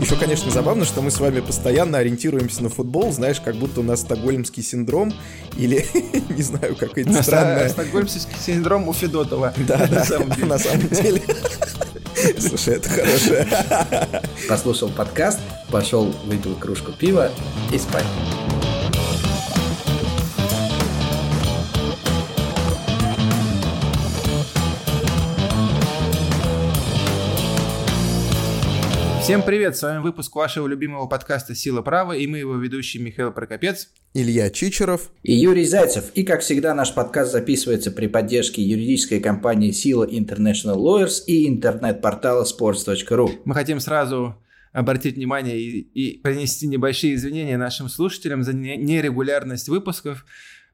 Еще, конечно, забавно, что мы с вами постоянно ориентируемся на футбол, знаешь, как будто у нас стокгольмский синдром или, не знаю, какой-то странный... Стокгольмский синдром у Федотова. Да, да, на самом деле. Слушай, это хорошее. Послушал подкаст, пошел, выпил кружку пива и спать. Всем привет, с вами выпуск вашего любимого подкаста «Сила права» и мы его ведущие Михаил Прокопец, Илья Чичеров и Юрий Зайцев. И, как всегда, наш подкаст записывается при поддержке юридической компании «Сила International Lawyers» и интернет-портала sports.ru. Мы хотим сразу обратить внимание и, и принести небольшие извинения нашим слушателям за нерегулярность выпусков.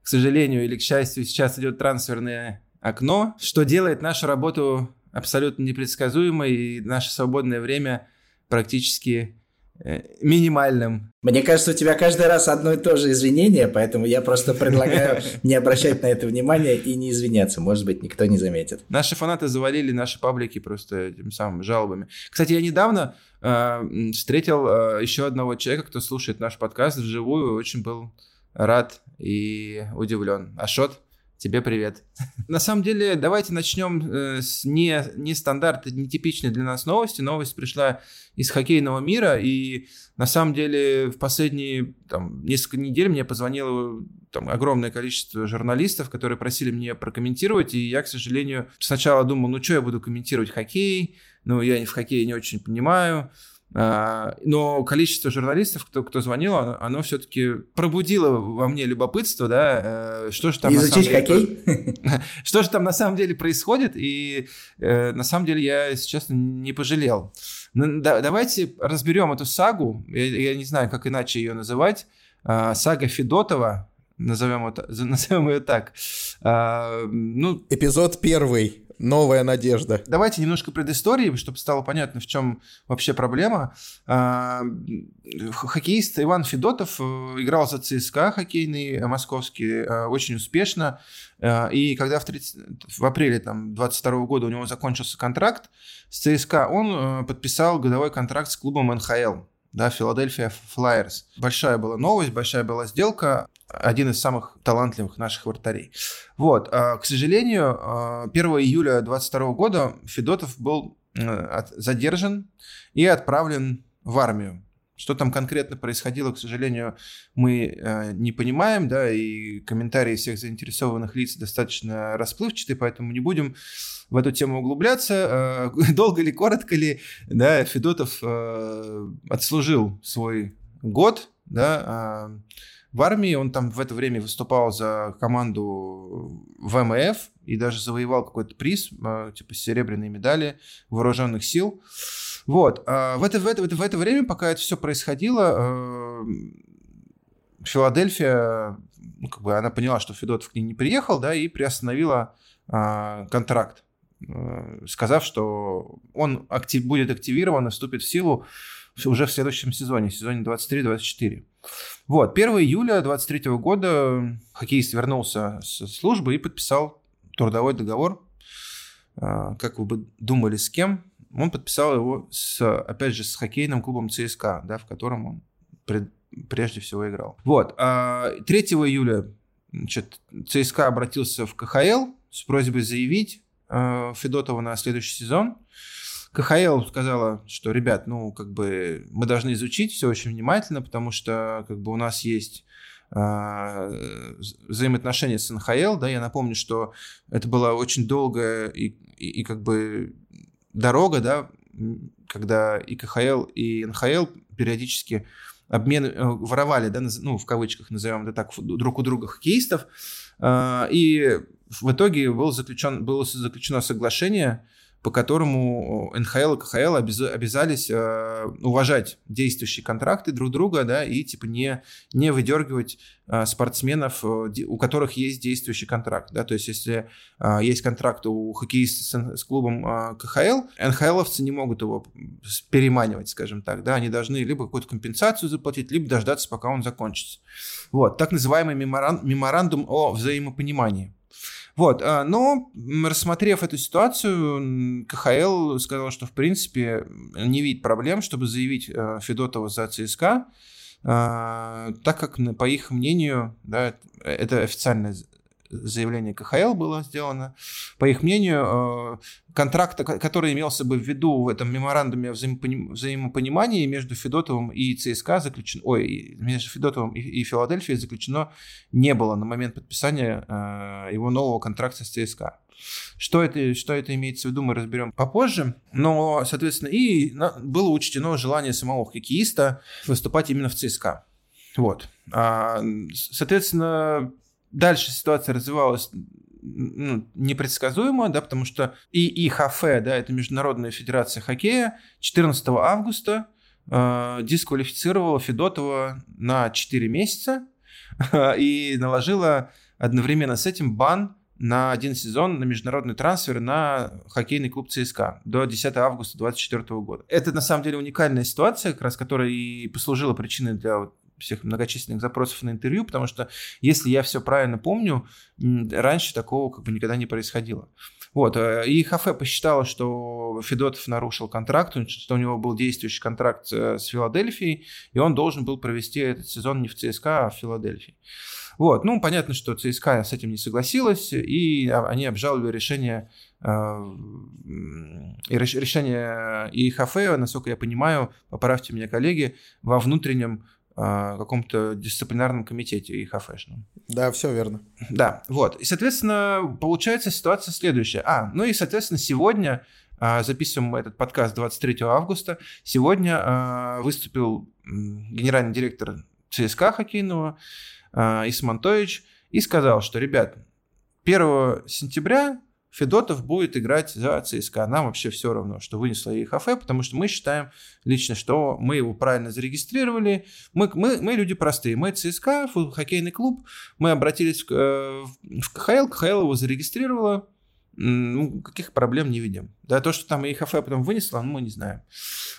К сожалению или к счастью, сейчас идет трансферное окно, что делает нашу работу абсолютно непредсказуемой, и наше свободное время – практически э, минимальным. Мне кажется, у тебя каждый раз одно и то же извинение, поэтому я просто предлагаю не обращать на это внимания и не извиняться. Может быть, никто не заметит. Наши фанаты завалили наши паблики просто этим самым жалобами. Кстати, я недавно э, встретил э, еще одного человека, кто слушает наш подкаст вживую, очень был рад и удивлен. Ашот, Тебе привет. На самом деле, давайте начнем э, с не, не стандарт, нетипичной для нас новости. Новость пришла из хоккейного мира, и на самом деле в последние там, несколько недель мне позвонило там, огромное количество журналистов, которые просили мне прокомментировать, и я, к сожалению, сначала думал, ну что я буду комментировать хоккей, ну я в хоккее не очень понимаю, но количество журналистов, кто, кто звонил, оно, оно все-таки пробудило во мне любопытство, да, э, что же там... Изучить хоккей? Что же там на самом деле происходит, и э, на самом деле я, если честно, не пожалел. Ну, давайте разберем эту сагу, я, я не знаю, как иначе ее называть, а, сага Федотова, назовем, это, назовем ее так. А, ну, Эпизод первый. Новая надежда. Давайте немножко предыстории, чтобы стало понятно, в чем вообще проблема. А, хоккеист Иван Федотов э, играл за ЦСКА хоккейный э, московский э, очень успешно. И когда в, 30, в апреле там, 22 года у него закончился контракт с ЦСКА, он подписал годовой контракт с клубом НХЛ да, Филадельфия Флайерс. Большая была новость, большая была сделка один из самых талантливых наших вратарей. Вот, а, к сожалению, 1 а, июля 2022 года Федотов был задержан и отправлен в армию. Что там конкретно происходило, к сожалению, мы э, не понимаем, да, и комментарии всех заинтересованных лиц достаточно расплывчатые, поэтому не будем в эту тему углубляться. Э, долго ли, коротко ли, да, Федотов э, отслужил свой год, да, а, в армии. Он там в это время выступал за команду ВМФ и даже завоевал какой-то приз, а, типа серебряные медали вооруженных сил. Вот. А в это, в, это, в это время, пока это все происходило, а, Филадельфия, ну, как бы она поняла, что Федотов к ней не приехал, да, и приостановила контракт, сказав, что он актив, будет активирован и вступит в силу уже в следующем сезоне, сезоне 23-24. Вот, 1 июля 23 года хоккеист вернулся с службы и подписал трудовой договор. А, как вы бы думали, с кем? Он подписал его, с, опять же, с хоккейным клубом ЦСКА, да, в котором он пред, прежде всего играл. Вот, 3 а, июля значит, ЦСКА обратился в КХЛ с просьбой заявить а, Федотова на следующий сезон. КХЛ сказала, что, ребят, ну, как бы мы должны изучить все очень внимательно, потому что, как бы, у нас есть а, взаимоотношения с НХЛ, да, я напомню, что это была очень долгая и, и, и как бы дорога, да, когда и КХЛ, и НХЛ периодически обмен э, воровали, да, ну, в кавычках назовем это так, друг у друга хоккеистов, а, и в итоге был заключен, было заключено соглашение, по которому НХЛ и КХЛ обязались э, уважать действующие контракты друг друга, да, и типа не, не выдергивать э, спортсменов, э, у которых есть действующий контракт, да, то есть если есть контракт у хоккеиста с, с клубом КХЛ, НХЛовцы не могут его переманивать, скажем так, да, они должны либо какую-то компенсацию заплатить, либо дождаться, пока он закончится. Вот, так называемый меморандум о взаимопонимании. Вот, а, но рассмотрев эту ситуацию, КХЛ сказал, что в принципе не видит проблем, чтобы заявить э, Федотова за ЦСКА, а, так как, по их мнению, да, это официальное заявление КХЛ было сделано. По их мнению, э, контракт, который имелся бы в виду в этом меморандуме о взаимопонимании между Федотовым и ЦСКА заключен, ой, между Федотовым и, Филадельфией заключено не было на момент подписания э, его нового контракта с ЦСКА. Что это, что это имеется в виду, мы разберем попозже. Но, соответственно, и было учтено желание самого хоккеиста выступать именно в ЦСКА. Вот. А, соответственно, дальше ситуация развивалась ну, непредсказуемо, да, потому что и ИХФ, да, это Международная Федерация Хоккея, 14 августа э, дисквалифицировала Федотова на 4 месяца и наложила одновременно с этим бан на один сезон на международный трансфер на хоккейный клуб ЦСКА до 10 августа 2024 года. Это на самом деле уникальная ситуация, как раз которая и послужила причиной для всех многочисленных запросов на интервью, потому что, если я все правильно помню, раньше такого как бы никогда не происходило. Вот, э, и ХФ посчитала, что Федотов нарушил контракт, что у него был действующий контракт э, с Филадельфией, и он должен был провести этот сезон не в ЦСКА, а в Филадельфии. Вот, ну, понятно, что ЦСКА с этим не согласилась, и они обжаловали решение э, и решение ИХФ, насколько я понимаю, поправьте меня, коллеги, во внутреннем а, каком-то дисциплинарном комитете и хафешном. Да, все верно. Да, вот. И, соответственно, получается ситуация следующая. А, ну и, соответственно, сегодня а, записываем мы этот подкаст 23 августа. Сегодня а, выступил генеральный директор ЦСКА хоккейного Исмантович и сказал, что, ребят, 1 сентября Федотов будет играть за ЦСКА. Нам вообще все равно, что вынесло ЕХФ, потому что мы считаем лично, что мы его правильно зарегистрировали. Мы, мы, мы люди простые. Мы ЦСКА, хоккейный клуб. Мы обратились в, э, в КХЛ, КХЛ его зарегистрировала. Ну, каких проблем не видим. Да, то, что там ЕХФ потом вынесло, мы не знаем.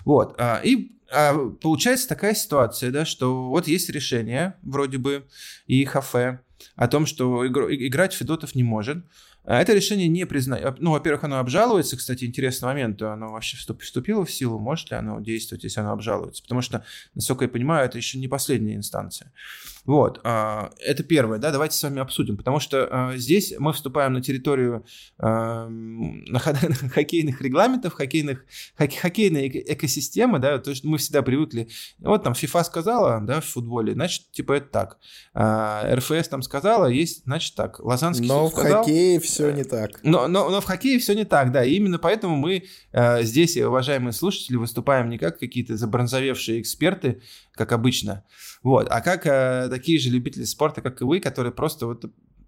Вот. А, и а, получается такая ситуация, да, что вот есть решение, вроде бы, ЕХФ, о том, что игр, играть Федотов не может. А это решение не признает. Ну, во-первых, оно обжалуется, кстати, интересный момент, оно вообще вступило в силу, может ли оно действовать, если оно обжалуется, потому что, насколько я понимаю, это еще не последняя инстанция. Вот, а, это первое, да, давайте с вами обсудим, потому что а, здесь мы вступаем на территорию на хоккейных регламентов, хоккейных, хоккейной экосистемы, да, то есть мы всегда привыкли, вот там FIFA сказала, да, в футболе, значит, типа это так, РФС там сказала, есть, значит так, Лозанский Но в сказал, хоккее все все не так. Но, но, но в хоккее все не так, да. И именно поэтому мы э, здесь, уважаемые слушатели, выступаем не как какие-то забронзовевшие эксперты, как обычно, вот, а как э, такие же любители спорта, как и вы, которые просто вот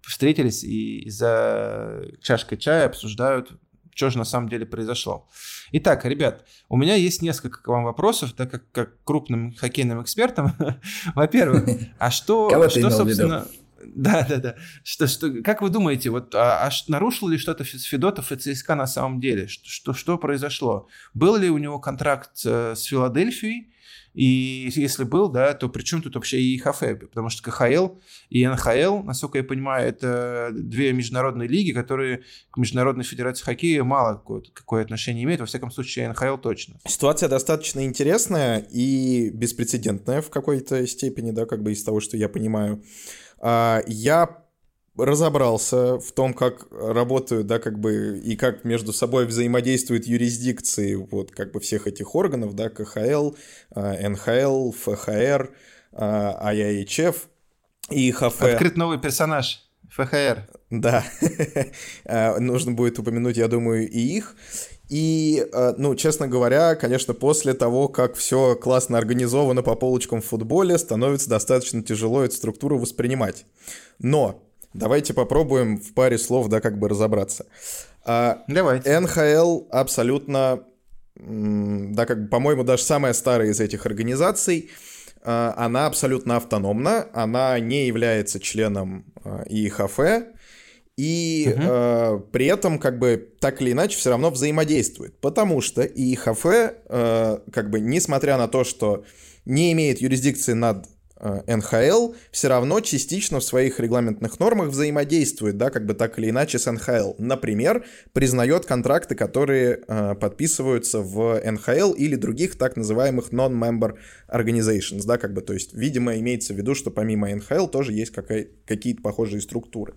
встретились и за чашкой чая обсуждают, что же на самом деле произошло. Итак, ребят, у меня есть несколько к вам вопросов, так как, как крупным хоккейным экспертам. Во-первых, а что, что собственно... Да, да, да. Что, что, как вы думаете, вот а, а нарушил ли что-то Федотов и ЦСКА на самом деле? Что, что, произошло? Был ли у него контракт э, с Филадельфией? И если был, да, то при чем тут вообще и ИХФ? Потому что КХЛ и НХЛ, насколько я понимаю, это две международные лиги, которые к Международной Федерации Хоккея мало какое, какое отношение имеют. Во всяком случае, НХЛ точно. Ситуация достаточно интересная и беспрецедентная в какой-то степени, да, как бы из того, что я понимаю. А, я разобрался в том, как работают, да, как бы, и как между собой взаимодействуют юрисдикции вот как бы всех этих органов, да, КХЛ, а, НХЛ, ФХР, а, и ХФ. Открыт новый персонаж. ФХР. Да, нужно будет упомянуть, я думаю, и их. И, э, ну, честно говоря, конечно, после того, как все классно организовано по полочкам в футболе, становится достаточно тяжело эту структуру воспринимать. Но давайте попробуем в паре слов, да, как бы разобраться. А, давайте. НХЛ абсолютно, да, как бы, по-моему, даже самая старая из этих организаций, а, она абсолютно автономна, она не является членом а, ИХФ, и угу. э, при этом как бы так или иначе все равно взаимодействует, потому что ИХФ, э, как бы несмотря на то, что не имеет юрисдикции над НХЛ все равно частично в своих регламентных нормах взаимодействует, да, как бы так или иначе с НХЛ. Например, признает контракты, которые э, подписываются в НХЛ или других так называемых non-member organizations, да, как бы, то есть, видимо, имеется в виду, что помимо НХЛ тоже есть какие-то похожие структуры.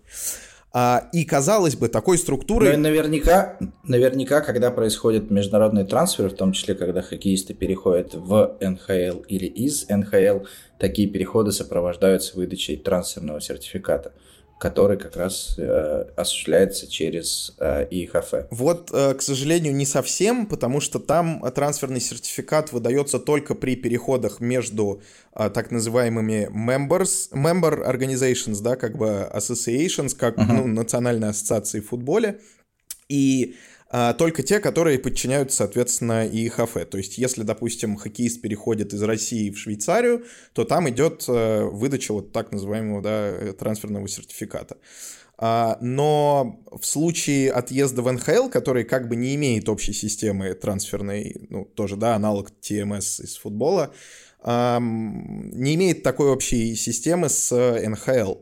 А, и казалось бы, такой структуры... Ну и наверняка, наверняка, когда происходит международный трансфер, в том числе, когда хоккеисты переходят в НХЛ или из НХЛ, такие переходы сопровождаются выдачей трансферного сертификата который как раз э, осуществляется через э, ИХФ. Вот, э, к сожалению, не совсем, потому что там трансферный сертификат выдается только при переходах между э, так называемыми members, member organizations, да, как бы associations, как uh-huh. ну, национальной ассоциации в футболе. И а, только те, которые подчиняются, соответственно, ИХФ. То есть, если, допустим, хоккеист переходит из России в Швейцарию, то там идет э, выдача вот так называемого да, трансферного сертификата. А, но в случае отъезда в НХЛ, который как бы не имеет общей системы трансферной, ну, тоже, да, аналог ТМС из футбола, не имеет такой общей системы с НХЛ.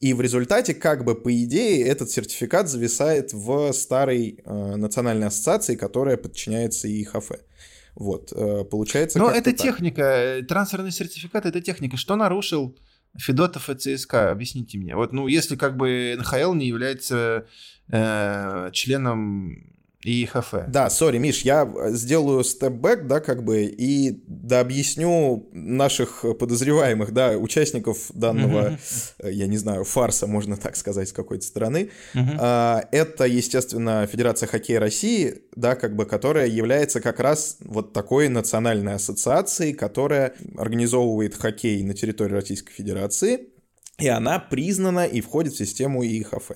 И в результате, как бы по идее, этот сертификат зависает в старой э, национальной ассоциации, которая подчиняется ИХФ. Вот, э, получается. Но это так. техника, э, трансферный сертификат это техника. Что нарушил Федотов и ЦСКА? Объясните мне. Вот, ну, если как бы НХЛ не является э, членом и ИХФ. Да, сори, Миш, я сделаю степ-бэк, да, как бы, и да, объясню наших подозреваемых, да, участников данного, uh-huh. я не знаю, фарса, можно так сказать, с какой-то стороны. Uh-huh. Это, естественно, Федерация хоккея России, да, как бы, которая является как раз вот такой национальной ассоциацией, которая организовывает хоккей на территории Российской Федерации, и она признана и входит в систему ИХФ.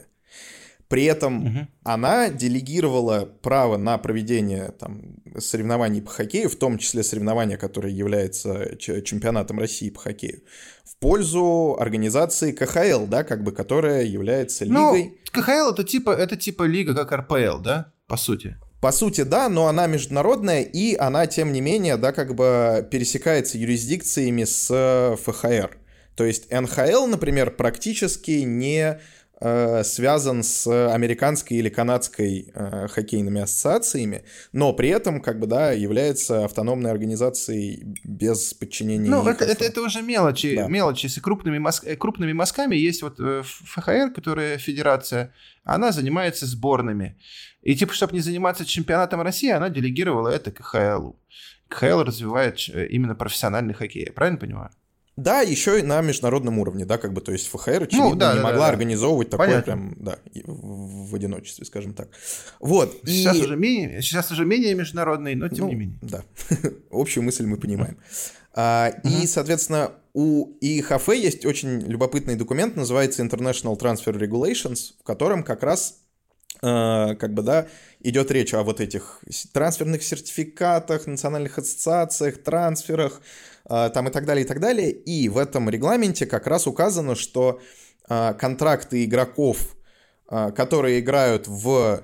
При этом угу. она делегировала право на проведение там, соревнований по хоккею, в том числе соревнования, которое является чемпионатом России по хоккею, в пользу организации КХЛ, да, как бы, которая является ну, лигой. Ну, КХЛ это типа, это типа лига, как РПЛ, да, по сути. По сути, да, но она международная, и она, тем не менее, да, как бы пересекается юрисдикциями с ФХР. То есть НХЛ, например, практически не Э, связан с американской или канадской э, хоккейными ассоциациями, но при этом, как бы, да, является автономной организацией без подчинения. Ну, это, это, это уже мелочи, да. мелочи. С крупными, мозг, э, крупными мазками есть вот ФХР, которая федерация, она занимается сборными. И типа, чтобы не заниматься чемпионатом России, она делегировала это КХЛу. КХЛ развивает именно профессиональный хоккей, я правильно понимаю? Да, еще и на международном уровне, да, как бы, то есть ФХР, очевидно, ну, да, не да, могла да, организовывать да. такое прям, да, в, одиночестве, скажем так. Вот. Сейчас, и... уже менее, сейчас уже менее международный, но тем ну, не менее. Да, общую мысль мы понимаем. А, и, соответственно, у ИХФ есть очень любопытный документ, называется International Transfer Regulations, в котором как раз как бы, да, идет речь о вот этих трансферных сертификатах, национальных ассоциациях, трансферах, а, там и так далее, и так далее. И в этом регламенте как раз указано, что а, контракты игроков, которые играют в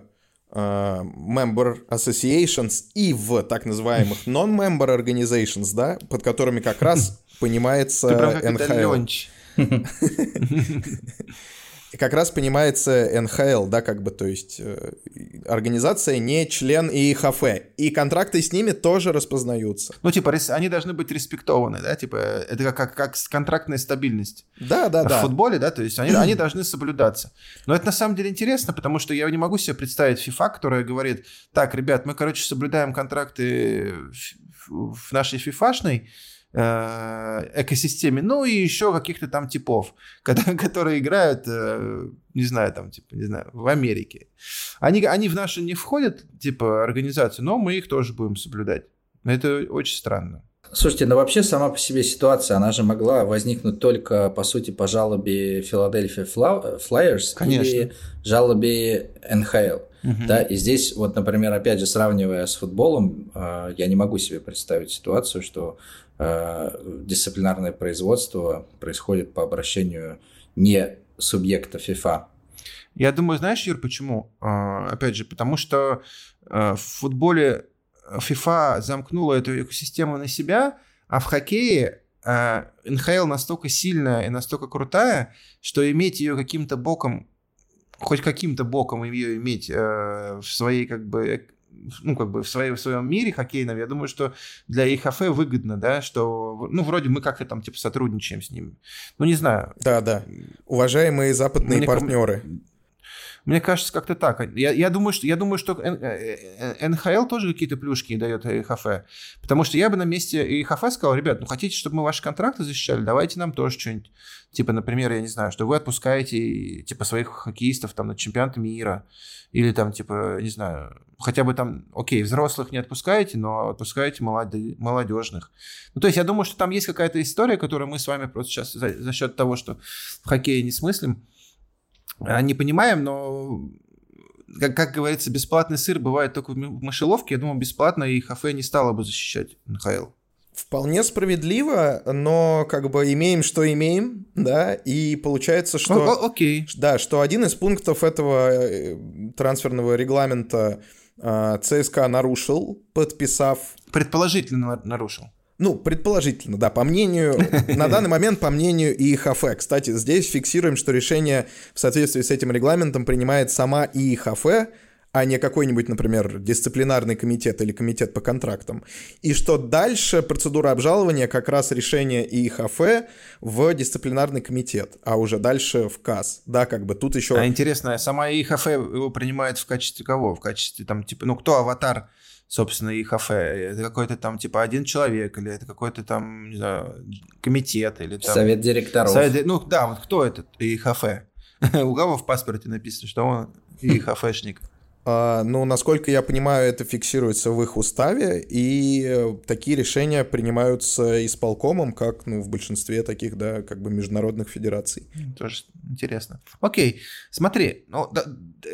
member associations и в так называемых non-member organizations, да, под которыми как раз понимается НХЛ. как раз понимается НХЛ, да, как бы, то есть э, организация не член ИХФ, и контракты с ними тоже распознаются. Ну, типа, они должны быть респектованы, да, типа, это как, как, как контрактная стабильность. Да, да, в да. В футболе, да, то есть они, они должны соблюдаться. Но это на самом деле интересно, потому что я не могу себе представить FIFA, которая говорит, так, ребят, мы, короче, соблюдаем контракты в нашей фифашной, экосистеме, ну и еще каких-то там типов, которые играют, э, не знаю, там, типа, не знаю, в Америке. Они, они в нашу не входят, типа, организацию, но мы их тоже будем соблюдать. Это очень странно. Слушайте, ну вообще сама по себе ситуация, она же могла возникнуть только, по сути, по жалобе Филадельфия Флайерс или жалобе НХЛ. Угу. Да, и здесь вот, например, опять же, сравнивая с футболом, э, я не могу себе представить ситуацию, что Э, дисциплинарное производство происходит по обращению не субъекта FIFA. Я думаю, знаешь, Юр, почему? А, опять же, потому что э, в футболе FIFA замкнула эту экосистему на себя, а в хоккее НХЛ настолько сильная и настолько крутая, что иметь ее каким-то боком, хоть каким-то боком ее иметь в своей как бы ну, как бы в, своей, в своем мире хоккейном, я думаю, что для ИХФ выгодно, да, что, ну, вроде мы как-то там, типа, сотрудничаем с ними. Ну, не знаю. Да, да. Уважаемые западные Мне партнеры. Мне кажется, как-то так. Я, я, думаю, что, я думаю, что НХЛ тоже какие-то плюшки дает ИХФ. Потому что я бы на месте ИХФ сказал, ребят, ну хотите, чтобы мы ваши контракты защищали, давайте нам тоже что-нибудь. Типа, например, я не знаю, что вы отпускаете типа своих хоккеистов там на чемпионаты мира. Или там, типа, не знаю, хотя бы там, окей, взрослых не отпускаете, но отпускаете молоды, молодежных. Ну, то есть я думаю, что там есть какая-то история, которую мы с вами просто сейчас за, за счет того, что в хоккее не смыслим, не понимаем, но как, как говорится, бесплатный сыр бывает только в мышеловке. Я думаю, бесплатно и Хафе не стало бы защищать НХЛ. Вполне справедливо, но как бы имеем, что имеем, да, и получается, что... О, окей. Да, что один из пунктов этого э, трансферного регламента э, ЦСКА нарушил, подписав... Предположительно нарушил. Ну, предположительно, да, по мнению, на данный момент, по мнению ИХФ. Кстати, здесь фиксируем, что решение в соответствии с этим регламентом принимает сама ИХФ, а не какой-нибудь, например, дисциплинарный комитет или комитет по контрактам. И что дальше процедура обжалования как раз решение ИХФ в дисциплинарный комитет, а уже дальше в КАС. Да, как бы тут еще... А интересно, сама ИХФ его принимает в качестве кого? В качестве там, типа, ну, кто аватар собственно, и кафе. Это какой-то там, типа, один человек, или это какой-то там, не знаю, комитет, или там... Совет директоров. Совет, ну, да, вот кто этот и кафе? У кого в паспорте написано, что он и кафешник? А, ну, насколько я понимаю, это фиксируется в их уставе, и э, такие решения принимаются исполкомом, как ну, в большинстве таких, да, как бы международных федераций. Тоже интересно. Окей, смотри, ну, да,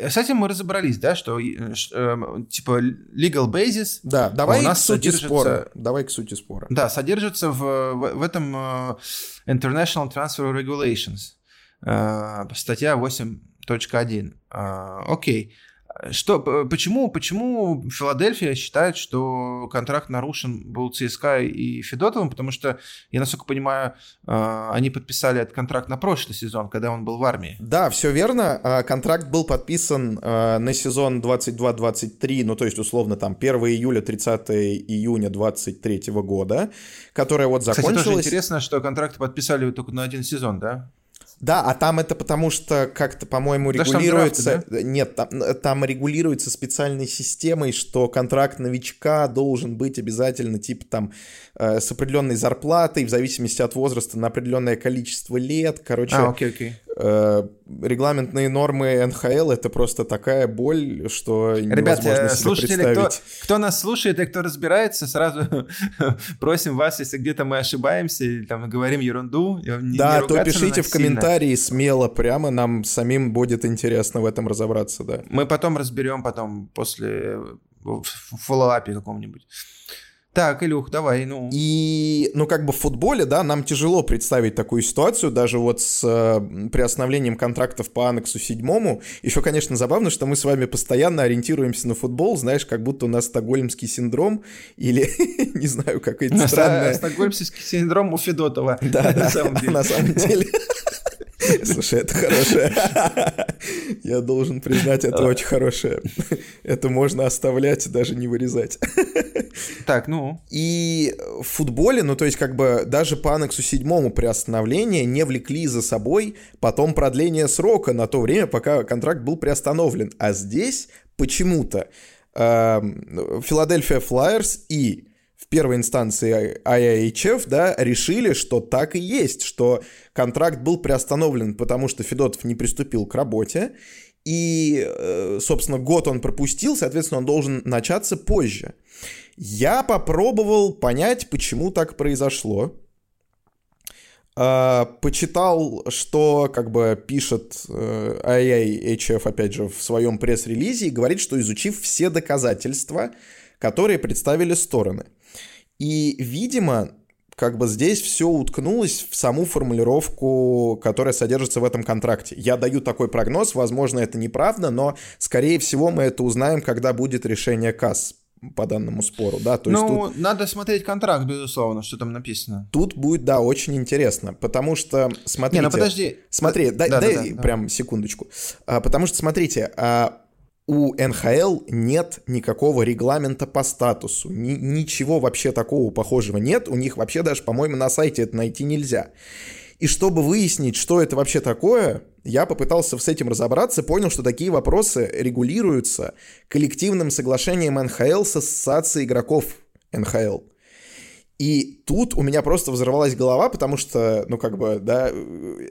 с этим мы разобрались, да, что э, э, типа legal basis. Да, давай у нас к сути спора. Давай к сути спора. Да, содержится в, в, в этом uh, International Transfer Regulations, uh, статья 8.1. Uh, окей. Что, почему, почему Филадельфия считает, что контракт нарушен был ЦСКА и Федотовым? Потому что, я насколько понимаю, а, они подписали этот контракт на прошлый сезон, когда он был в армии. Да, все верно. А, контракт был подписан а, на сезон 22-23, ну то есть условно там 1 июля, 30 июня 23 года, которая вот закончилась. Кстати, тоже интересно, что контракт подписали только на один сезон, да? Да, а там это потому что как-то, по-моему, регулируется... Драфты, да? Нет, там, там регулируется специальной системой, что контракт новичка должен быть обязательно, типа, там, э, с определенной зарплатой, в зависимости от возраста, на определенное количество лет. Короче, а, окей, окей. Э, регламентные нормы НХЛ это просто такая боль, что Ребята, невозможно себе слушатели, представить. Кто, кто нас слушает и кто разбирается, сразу просим вас, если где-то мы ошибаемся или там говорим ерунду, не, да, не то пишите в комментарии сильно. смело, прямо нам самим будет интересно в этом разобраться, да. Мы потом разберем потом после в фоллоуапе каком-нибудь. Так, Илюх, давай, ну. И, ну, как бы в футболе, да, нам тяжело представить такую ситуацию, даже вот с э, приостановлением контрактов по аннексу седьмому. Еще, конечно, забавно, что мы с вами постоянно ориентируемся на футбол, знаешь, как будто у нас стокгольмский синдром или, не знаю, какой-то странный... Стокгольмский синдром у Федотова. Да, на самом деле. Слушай, это хорошее. Я должен признать, это очень хорошее. Это можно оставлять, даже не вырезать. Так, ну. И в футболе, ну то есть как бы даже по аннексу седьмому приостановления не влекли за собой потом продление срока на то время, пока контракт был приостановлен. А здесь почему-то Филадельфия Флайерс и в первой инстанции IIHF, да, решили, что так и есть, что контракт был приостановлен, потому что Федотов не приступил к работе, и, э, собственно, год он пропустил, соответственно, он должен начаться позже. Я попробовал понять, почему так произошло. А, почитал, что как бы пишет э, IIHF, опять же, в своем пресс-релизе и говорит, что изучив все доказательства, которые представили стороны. И, видимо, как бы здесь все уткнулось в саму формулировку, которая содержится в этом контракте. Я даю такой прогноз, возможно, это неправда, но, скорее всего, мы это узнаем, когда будет решение КАС по данному спору, да, то есть Ну, тут... надо смотреть контракт, безусловно, что там написано. Тут будет, да, очень интересно, потому что, смотрите... Не, ну подожди. Смотри, дай, да, дай да, да, прям да. секундочку. А, потому что, смотрите, а, у НХЛ нет никакого регламента по статусу, ни, ничего вообще такого похожего нет, у них вообще даже, по-моему, на сайте это найти нельзя. И чтобы выяснить, что это вообще такое, я попытался с этим разобраться, понял, что такие вопросы регулируются коллективным соглашением НХЛ с Ассоциацией игроков НХЛ. И тут у меня просто взорвалась голова, потому что, ну, как бы, да,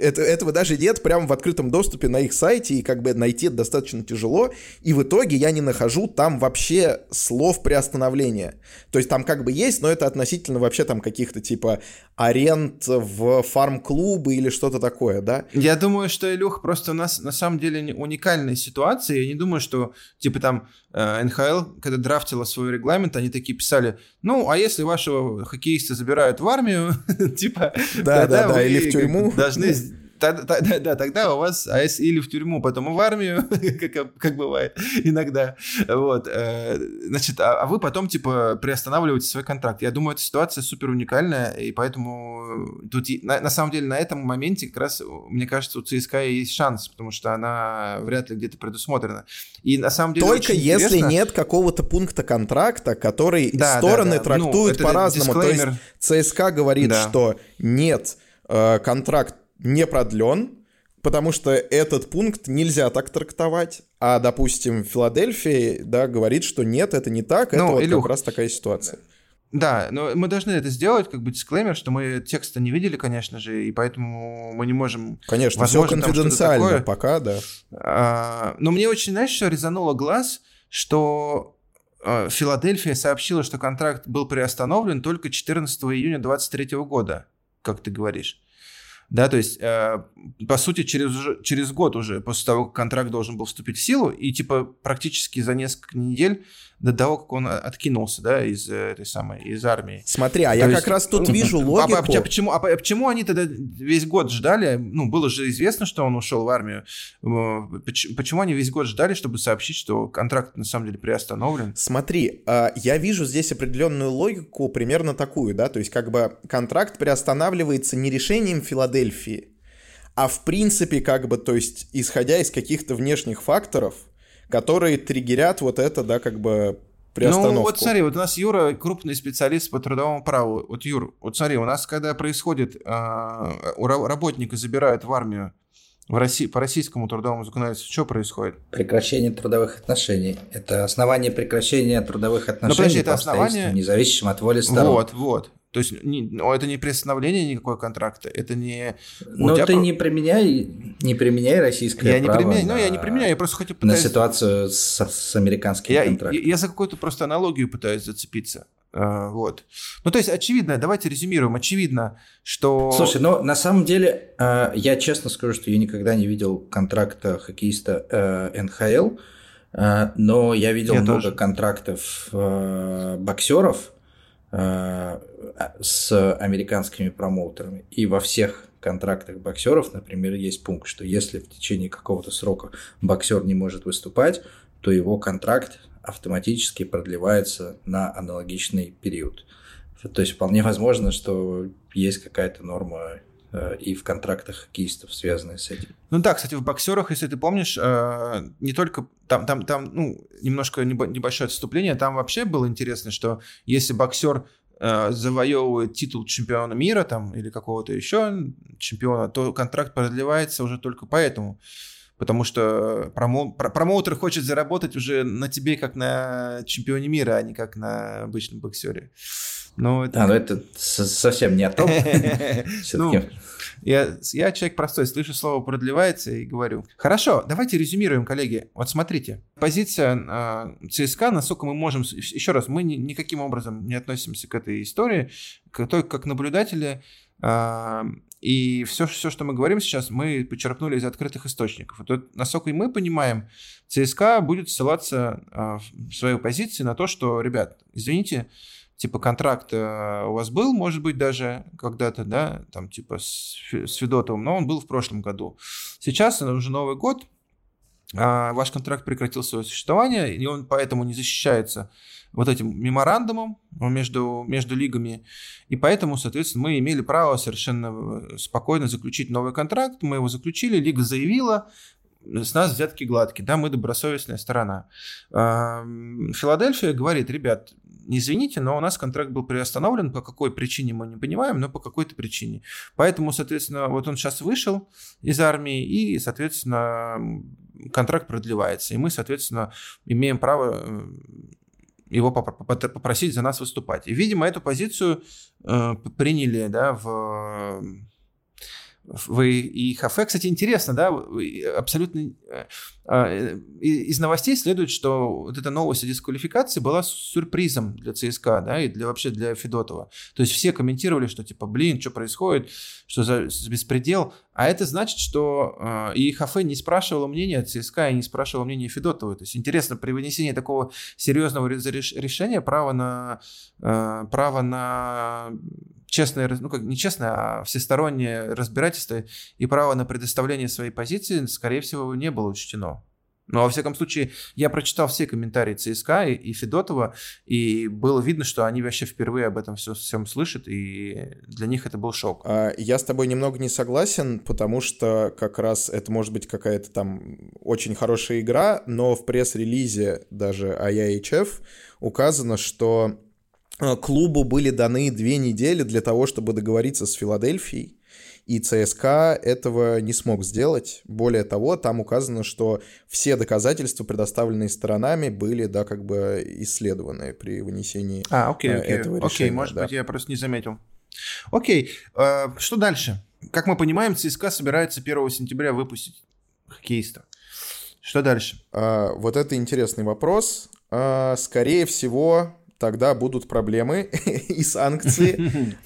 это, этого даже нет прямо в открытом доступе на их сайте, и как бы найти это достаточно тяжело, и в итоге я не нахожу там вообще слов приостановления. То есть там как бы есть, но это относительно вообще там каких-то типа аренд в фарм-клубы или что-то такое, да? Я думаю, что, Илюх, просто у нас на самом деле уникальная ситуация, я не думаю, что, типа, там Э, НХЛ, когда драфтила свой регламент, они такие писали, ну, а если вашего хоккеиста забирают в армию, типа, да, да, да, или в тюрьму, должны да, да, да, тогда у вас АС или в тюрьму, потом в армию, как, как бывает иногда. Вот. Э, значит, а, а вы потом, типа, приостанавливаете свой контракт. Я думаю, эта ситуация супер уникальная, и поэтому тут, на, на самом деле, на этом моменте как раз, мне кажется, у ЦСКА есть шанс, потому что она вряд ли где-то предусмотрена. И на самом деле Только если интересно... нет какого-то пункта контракта, который да, стороны да, да. трактуют ну, по-разному. То есть ЦСКА говорит, да. что нет, э, контракт не продлен, потому что этот пункт нельзя так трактовать. А, допустим, Филадельфия, да, говорит, что нет, это не так, это ну, вот Илюх, как раз такая ситуация. Да, но мы должны это сделать, как бы дисклеймер, что мы текста не видели, конечно же, и поэтому мы не можем... Конечно, возможно, все конфиденциально там пока, да. А, но мне очень, знаешь, что резануло глаз, что а, Филадельфия сообщила, что контракт был приостановлен только 14 июня 2023 года, как ты говоришь. Да, то есть, э, по сути, через, через год уже после того, как контракт должен был вступить в силу, и типа практически за несколько недель до того, как он откинулся, да, из э, этой самой, из армии. Смотри, а То я есть, как раз тут вижу логику. А, а, почему, а, а почему они тогда весь год ждали? Ну, было же известно, что он ушел в армию. Почему они весь год ждали, чтобы сообщить, что контракт на самом деле приостановлен? Смотри, а, я вижу здесь определенную логику, примерно такую, да, то есть как бы контракт приостанавливается не решением Филадельфии, а в принципе как бы, то есть исходя из каких-то внешних факторов, которые триггерят вот это, да, как бы приостановку. Ну, вот смотри, вот у нас Юра крупный специалист по трудовому праву. Вот, Юр, вот смотри, у нас когда происходит, э, у работника забирают в армию в России, по российскому трудовому законодательству что происходит? Прекращение трудовых отношений. Это основание прекращения трудовых отношений Но, подожди, это основание... независимым от воли сторон. Вот, вот. То есть не, это не приостановление никакой контракта, это не... Но ты про... не применяй, не применяй российское я право. Не применяю, на... Ну, я не применяю, я просто хочу пытаюсь... На ситуацию с, с американским я, контрактом. Я, я за какую-то просто аналогию пытаюсь зацепиться. Uh, вот. Ну, то есть, очевидно, давайте резюмируем, очевидно, что... Слушай, ну, на самом деле, uh, я честно скажу, что я никогда не видел контракта хоккеиста uh, НХЛ, но я видел я много тоже. контрактов боксеров, Э, с американскими промоутерами. И во всех контрактах боксеров, например, есть пункт, что если в течение какого-то срока боксер не может выступать, то его контракт автоматически продлевается на аналогичный период. То есть вполне возможно, что есть какая-то норма э, и в контрактах хоккеистов, связанные с этим. Ну да, кстати, в боксерах, если ты помнишь, э, не только там, там, там, ну, немножко небольшое отступление, там вообще было интересно, что если боксер э, завоевывает титул чемпиона мира там или какого-то еще чемпиона, то контракт продлевается уже только поэтому. Потому что промо, промоутер хочет заработать уже на тебе как на чемпионе мира, а не как на обычном боксере. Но это... А, ну это совсем не о том. Ну, я, я человек простой, слышу слово продлевается и говорю. Хорошо, давайте резюмируем, коллеги. Вот смотрите, позиция э, ЦСКА, насколько мы можем... Еще раз, мы ни, никаким образом не относимся к этой истории, к, только как наблюдатели. Э, и все, все, что мы говорим сейчас, мы почерпнули из открытых источников. Это, насколько мы понимаем, ЦСКА будет ссылаться э, в своей позиции на то, что, ребят, извините, типа контракт э, у вас был, может быть, даже когда-то, да, там типа с, с Федотовым, но он был в прошлом году. Сейчас уже Новый год, а, ваш контракт прекратил свое существование, и он поэтому не защищается вот этим меморандумом между, между лигами. И поэтому, соответственно, мы имели право совершенно э, спокойно заключить новый контракт. Мы его заключили, лига заявила, с нас взятки гладкие, да, мы добросовестная сторона. Филадельфия говорит, ребят, извините, но у нас контракт был приостановлен, по какой причине мы не понимаем, но по какой-то причине. Поэтому, соответственно, вот он сейчас вышел из армии, и, соответственно, контракт продлевается. И мы, соответственно, имеем право э, его попросить за нас выступать. И, видимо, эту позицию э, приняли да, в вы и Хафе, кстати, интересно, да, абсолютно э, а, э, из новостей следует, что вот эта новость о дисквалификации была сюрпризом для ЦСКА, да, и для вообще для Федотова. То есть все комментировали, что типа, блин, что происходит, что за беспредел. А это значит, что э, и Хафе не спрашивала мнения ЦСКА и не спрашивала мнения Федотова. То есть интересно, при вынесении такого серьезного решения право на, право на честное, ну как не честное, а всестороннее разбирательство и право на предоставление своей позиции, скорее всего, не было учтено. Но, во всяком случае, я прочитал все комментарии ЦСКА и, и Федотова, и было видно, что они вообще впервые об этом все, всем слышат, и для них это был шок. А, я с тобой немного не согласен, потому что как раз это может быть какая-то там очень хорошая игра, но в пресс-релизе даже IIHF указано, что клубу были даны две недели для того, чтобы договориться с Филадельфией, и ЦСКА этого не смог сделать. Более того, там указано, что все доказательства, предоставленные сторонами, были, да, как бы исследованы при вынесении а, окей, окей, этого решения. Окей, может да. быть, я просто не заметил. Окей, э, что дальше? Как мы понимаем, ЦСКА собирается 1 сентября выпустить хоккеиста. Что дальше? А, вот это интересный вопрос. А, скорее всего, тогда будут проблемы и санкции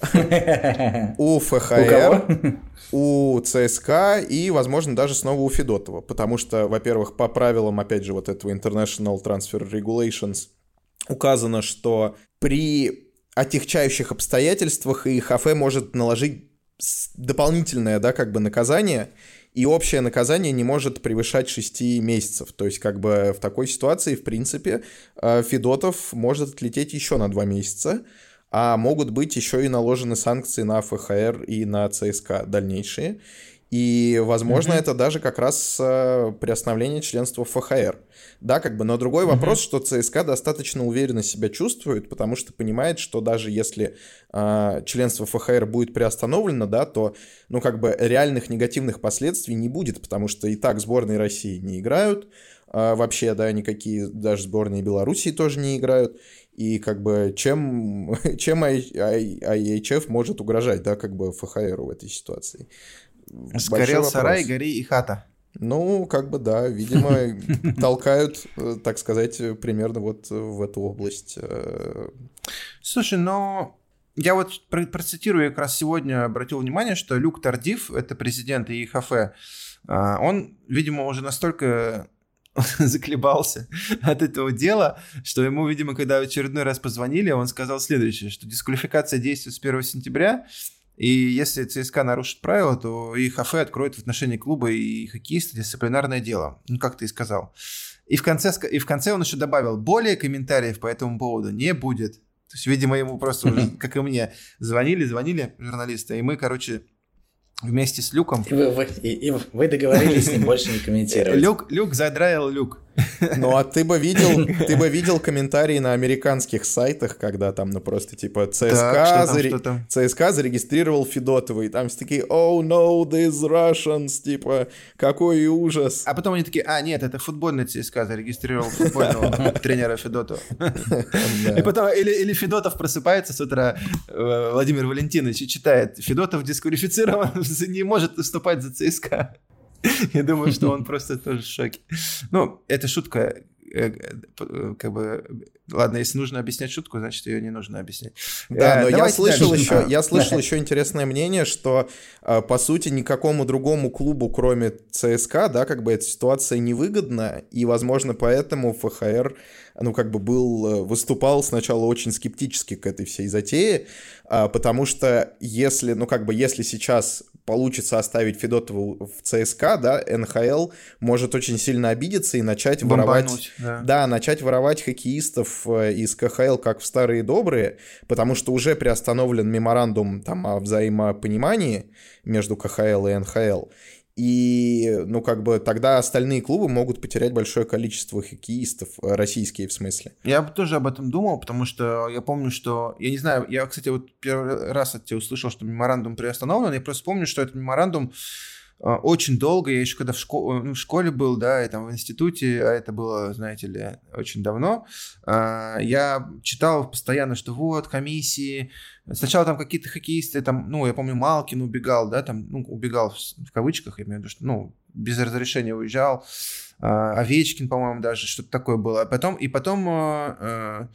у ФХР, у ЦСКА и, возможно, даже снова у Федотова. Потому что, во-первых, по правилам, опять же, вот этого International Transfer Regulations указано, что при отягчающих обстоятельствах и ХФ может наложить дополнительное, да, как бы наказание, и общее наказание не может превышать 6 месяцев. То есть, как бы в такой ситуации, в принципе, э, Федотов может отлететь еще на 2 месяца, а могут быть еще и наложены санкции на ФХР и на ЦСКА дальнейшие. И, возможно, mm-hmm. это даже как раз э, приостановление членства в ФХР. Да, как бы, но другой mm-hmm. вопрос, что ЦСКА достаточно уверенно себя чувствует, потому что понимает, что даже если э, членство ФХР будет приостановлено, да, то, ну, как бы, реальных негативных последствий не будет, потому что и так сборные России не играют, э, вообще, да, никакие, даже сборные Белоруссии тоже не играют, и как бы чем, чем IHF может угрожать, да, как бы ФХР в этой ситуации. Сгорел сарай, гори и хата. Ну, как бы да, видимо, толкают, э, так сказать, примерно вот в эту область. Э. Слушай, но я вот процитирую, как раз сегодня обратил внимание, что Люк Тардив, это президент ИХФ, а, он, видимо, уже настолько заколебался от этого дела, что ему, видимо, когда в очередной раз позвонили, он сказал следующее, что дисквалификация действует с 1 сентября, и если ЦСКА нарушит правила, то и ХФ откроет в отношении клуба и хоккеиста дисциплинарное дело. Ну, как ты и сказал. И в, конце, и в конце он еще добавил, более комментариев по этому поводу не будет. То есть, видимо, ему просто уже, как и мне, звонили, звонили журналисты, и мы, короче, вместе с Люком. И вы, вы, и, и вы договорились с ним больше не комментировать. Люк, Люк задраил Люк. Ну, а ты бы видел, ты бы видел комментарии на американских сайтах, когда там, ну, просто типа ЦСКА, так, что там, что ЦСКА зарегистрировал Федотова, и там все такие, oh no, these Russians, типа, какой ужас. А потом они такие, а, нет, это футбольный ЦСКА зарегистрировал футбольного тренера Федотова. И потом, или, или Федотов просыпается с утра, э, Владимир Валентинович, и читает, Федотов дисквалифицирован, не может выступать за ЦСКА. Я думаю, что он просто тоже в шоке. Ну, это шутка, э, э, как бы, ладно, если нужно объяснять шутку, значит ее не нужно объяснять. Да, но я слышал еще, я слышал еще интересное мнение, что по сути никакому другому клубу, кроме ЦСКА, да, как бы эта ситуация невыгодна, и, возможно, поэтому ФХР, ну, как бы был, выступал сначала очень скептически к этой всей затее, потому что если, ну, как бы, если сейчас получится оставить Федотова в ЦСКА, да, НХЛ может очень сильно обидеться и начать Бомбануть, воровать... Да. да, начать воровать хоккеистов э, из КХЛ, как в старые добрые, потому что уже приостановлен меморандум там о взаимопонимании между КХЛ и НХЛ. И, ну, как бы тогда остальные клубы могут потерять большое количество хоккеистов, э, российские в смысле. Я тоже об этом думал, потому что я помню, что... Я не знаю, я, кстати, вот первый раз от тебя услышал, что меморандум приостановлен. Я просто помню, что этот меморандум очень долго, я еще когда в, школ, ну, в школе был, да, и там в институте, а это было, знаете ли, очень давно, а, я читал постоянно, что вот, комиссии, сначала там какие-то хоккеисты, там, ну, я помню, Малкин убегал, да, там, ну, убегал в, кавычках, я имею в виду, что, ну, без разрешения уезжал, а, Овечкин, по-моему, даже, что-то такое было, а потом, и потом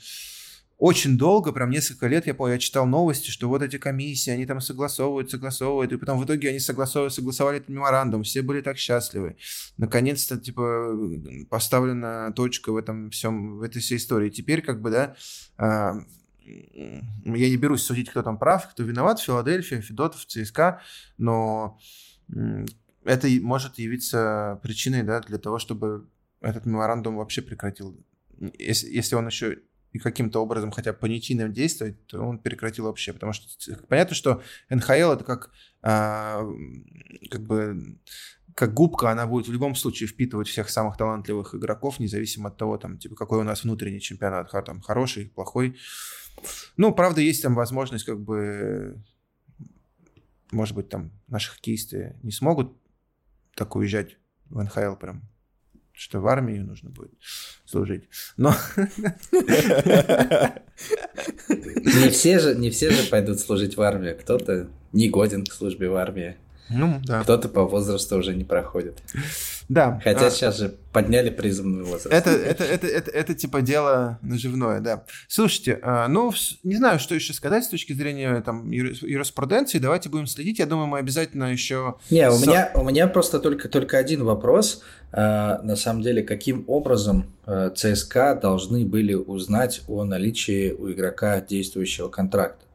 очень долго, прям несколько лет, я помню, я читал новости, что вот эти комиссии, они там согласовывают, согласовывают, и потом в итоге они согласовывали, согласовали этот меморандум, все были так счастливы. Наконец-то, типа, поставлена точка в этом всем, в этой всей истории. Теперь, как бы, да, а, я не берусь судить, кто там прав, кто виноват, Филадельфия, Федотов, ЦСКА, но это может явиться причиной, да, для того, чтобы этот меморандум вообще прекратил. Если, если он еще и каким-то образом хотя бы понятийным действовать, то он прекратил вообще. Потому что понятно, что НХЛ это как, а, как бы как губка, она будет в любом случае впитывать всех самых талантливых игроков, независимо от того, там, типа, какой у нас внутренний чемпионат, там, хороший, плохой. Ну, правда, есть там возможность, как бы, может быть, там наши хоккеисты не смогут так уезжать в НХЛ прям что в армии нужно будет служить. Но... Не все же, не все же пойдут служить в армию. Кто-то не годен к службе в армии. Ну, да. Кто-то по возрасту уже не проходит. Да. Хотя а... сейчас же подняли призывный возраст. Это, это, это, это, это типа дело наживное, да. Слушайте, а, ну, не знаю, что еще сказать с точки зрения там юриспруденции. Давайте будем следить. Я думаю, мы обязательно еще... Не, у, меня, у меня просто только, только один вопрос. А, на самом деле, каким образом а, ЦСКА должны были узнать о наличии у игрока действующего контракта?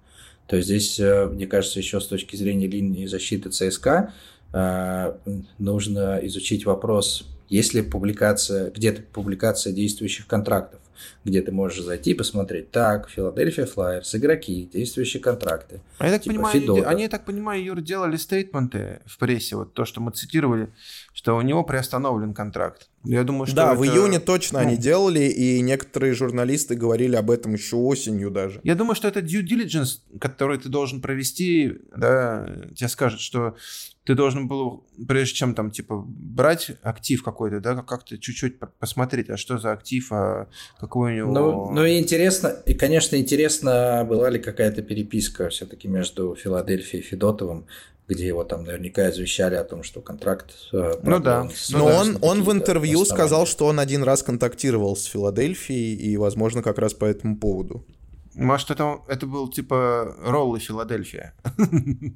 То есть здесь, э, мне кажется, еще с точки зрения линии защиты ЦСКА нужно изучить вопрос, есть ли публикация, где-то публикация действующих контрактов где ты можешь зайти и посмотреть, так, Филадельфия Флайерс, игроки, действующие контракты. А я так типа понимаю, Федота. они, я так понимаю, Юр, делали стейтменты в прессе, вот то, что мы цитировали, что у него приостановлен контракт. Я думаю, что Да, это... в июне точно ну... они делали, и некоторые журналисты говорили об этом еще осенью даже. Я думаю, что это due diligence, который ты должен провести, да, тебе скажет, что ты должен был, прежде чем там, типа, брать актив какой-то, да, как-то чуть-чуть посмотреть, а что за актив, а какой у него... Ну, ну и интересно, и, конечно, интересно, была ли какая-то переписка все-таки между Филадельфией и Федотовым, где его там наверняка извещали о том, что контракт... Э, ну да. Но он, он в интервью сказал, что он один раз контактировал с Филадельфией, и, возможно, как раз по этому поводу. Может, это, это был типа Роллы Филадельфия.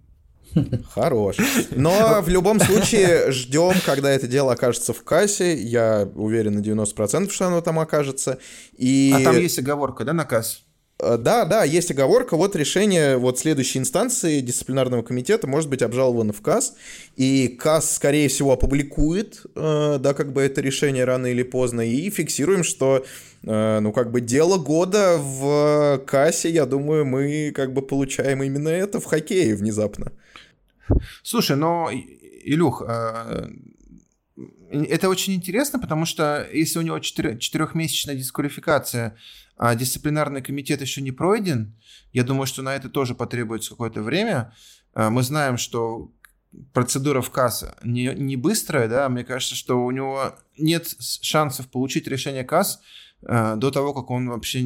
Хорош. Но в любом случае ждем, когда это дело окажется в кассе. Я уверен на 90%, что оно там окажется. И... А там есть оговорка, да, на кассе? Э, да, да, есть оговорка. Вот решение вот следующей инстанции дисциплинарного комитета может быть обжаловано в КАС. И КАС, скорее всего, опубликует, э, да, как бы это решение рано или поздно. И фиксируем, что, э, ну, как бы дело года в КАСе, я думаю, мы как бы получаем именно это в хоккее внезапно. Слушай, но, Илюх, это очень интересно, потому что если у него четырехмесячная дисквалификация, а дисциплинарный комитет еще не пройден, я думаю, что на это тоже потребуется какое-то время. А, мы знаем, что процедура в КАС не, не быстрая, да, мне кажется, что у него нет шансов получить решение КАС а, до того, как он вообще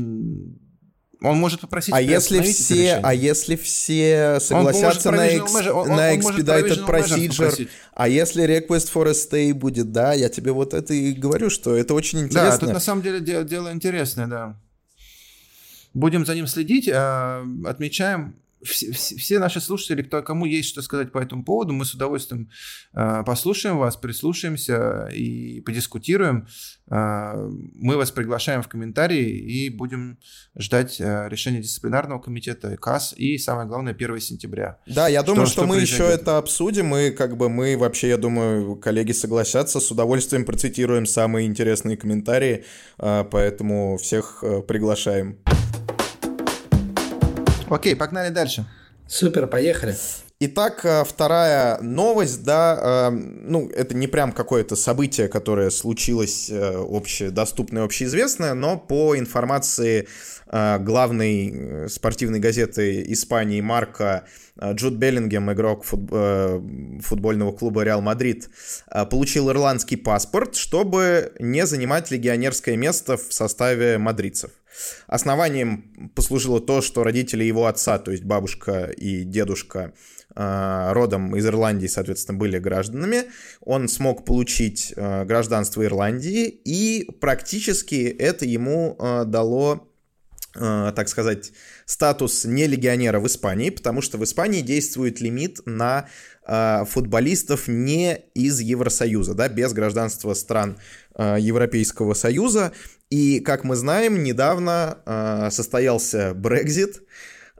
он может попросить. А если все, а если все согласятся на, экс, он, на expedited procedure, а если request for a stay будет, да, я тебе вот это и говорю, что это очень интересно. Да, тут на самом деле дело, дело интересное, да. Будем за ним следить, а, отмечаем все, все наши слушатели, кто, кому есть что сказать по этому поводу, мы с удовольствием э, послушаем вас, прислушаемся и подискутируем. Э, мы вас приглашаем в комментарии и будем ждать э, решения дисциплинарного комитета КАС и, самое главное, 1 сентября. Да, я думаю, что, что, что мы еще это обсудим, и как бы мы вообще, я думаю, коллеги согласятся, с удовольствием процитируем самые интересные комментарии, э, поэтому всех э, приглашаем. Окей, погнали дальше. Супер, поехали. Итак, э, вторая новость, да, э, ну, это не прям какое-то событие, которое случилось э, общедоступное, общеизвестное, но по информации главной спортивной газеты Испании Marca Джуд Беллингем, игрок футбольного клуба Реал Мадрид, получил ирландский паспорт, чтобы не занимать легионерское место в составе мадридцев. Основанием послужило то, что родители его отца, то есть бабушка и дедушка, а, родом из Ирландии, соответственно, были гражданами. Он смог получить а, гражданство Ирландии, и практически это ему а, дало так сказать, статус не легионера в Испании, потому что в Испании действует лимит на футболистов не из Евросоюза, да, без гражданства стран Европейского Союза. И, как мы знаем, недавно э, состоялся Брекзит,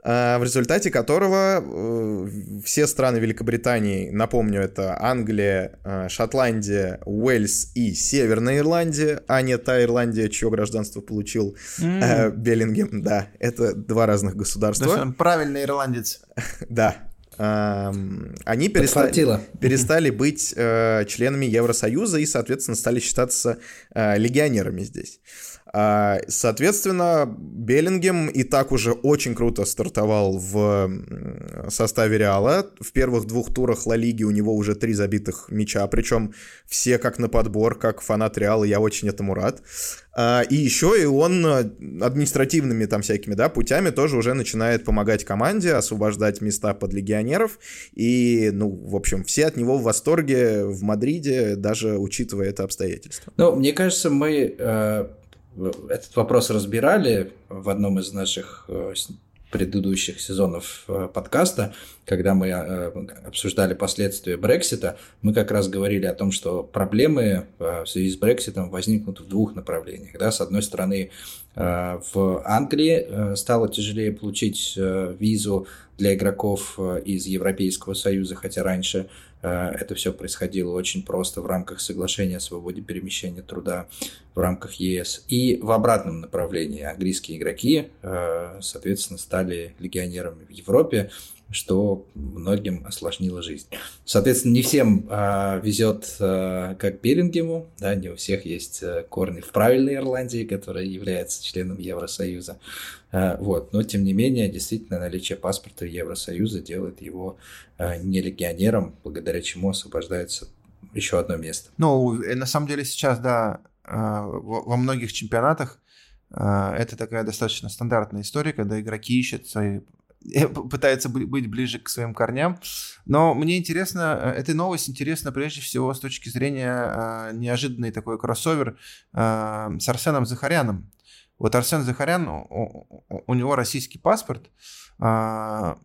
э, в результате которого э, все страны Великобритании, напомню, это Англия, э, Шотландия, Уэльс и Северная Ирландия, а не та Ирландия, чье гражданство получил mm. э, Беллингем. Да, это два разных государства. То есть он правильный ирландец. да, они перестали, перестали быть э, членами Евросоюза и, соответственно, стали считаться э, легионерами здесь. А, соответственно, Беллингем и так уже очень круто стартовал в составе Реала. В первых двух турах Ла Лиги у него уже три забитых мяча, причем все как на подбор, как фанат Реала, я очень этому рад. А, и еще и он административными там всякими, да, путями тоже уже начинает помогать команде, освобождать места под легионеров. И, ну, в общем, все от него в восторге в Мадриде, даже учитывая это обстоятельство. Ну, мне кажется, мы э, этот вопрос разбирали в одном из наших э, предыдущих сезонов э, подкаста, когда мы э, обсуждали последствия Брексита, мы как раз говорили о том, что проблемы в связи с Брекситом возникнут в двух направлениях. Да? С одной стороны, в Англии стало тяжелее получить визу для игроков из Европейского Союза, хотя раньше это все происходило очень просто в рамках соглашения о свободе перемещения труда в рамках ЕС. И в обратном направлении английские игроки, э, соответственно, стали легионерами в Европе, что многим осложнило жизнь. Соответственно, не всем э, везет э, как Берингему, да, не у всех есть корни в правильной Ирландии, которая является членом Евросоюза. Э, вот. Но, тем не менее, действительно, наличие паспорта Евросоюза делает его э, не легионером, благодаря чему освобождается еще одно место. Ну, на самом деле сейчас, да, э, во многих чемпионатах это такая достаточно стандартная история, когда игроки ищут свои пытаются быть ближе к своим корням. Но мне интересно, эта новость интересна прежде всего с точки зрения неожиданный такой кроссовер с Арсеном Захаряном. Вот Арсен Захарян, у, него российский паспорт, а,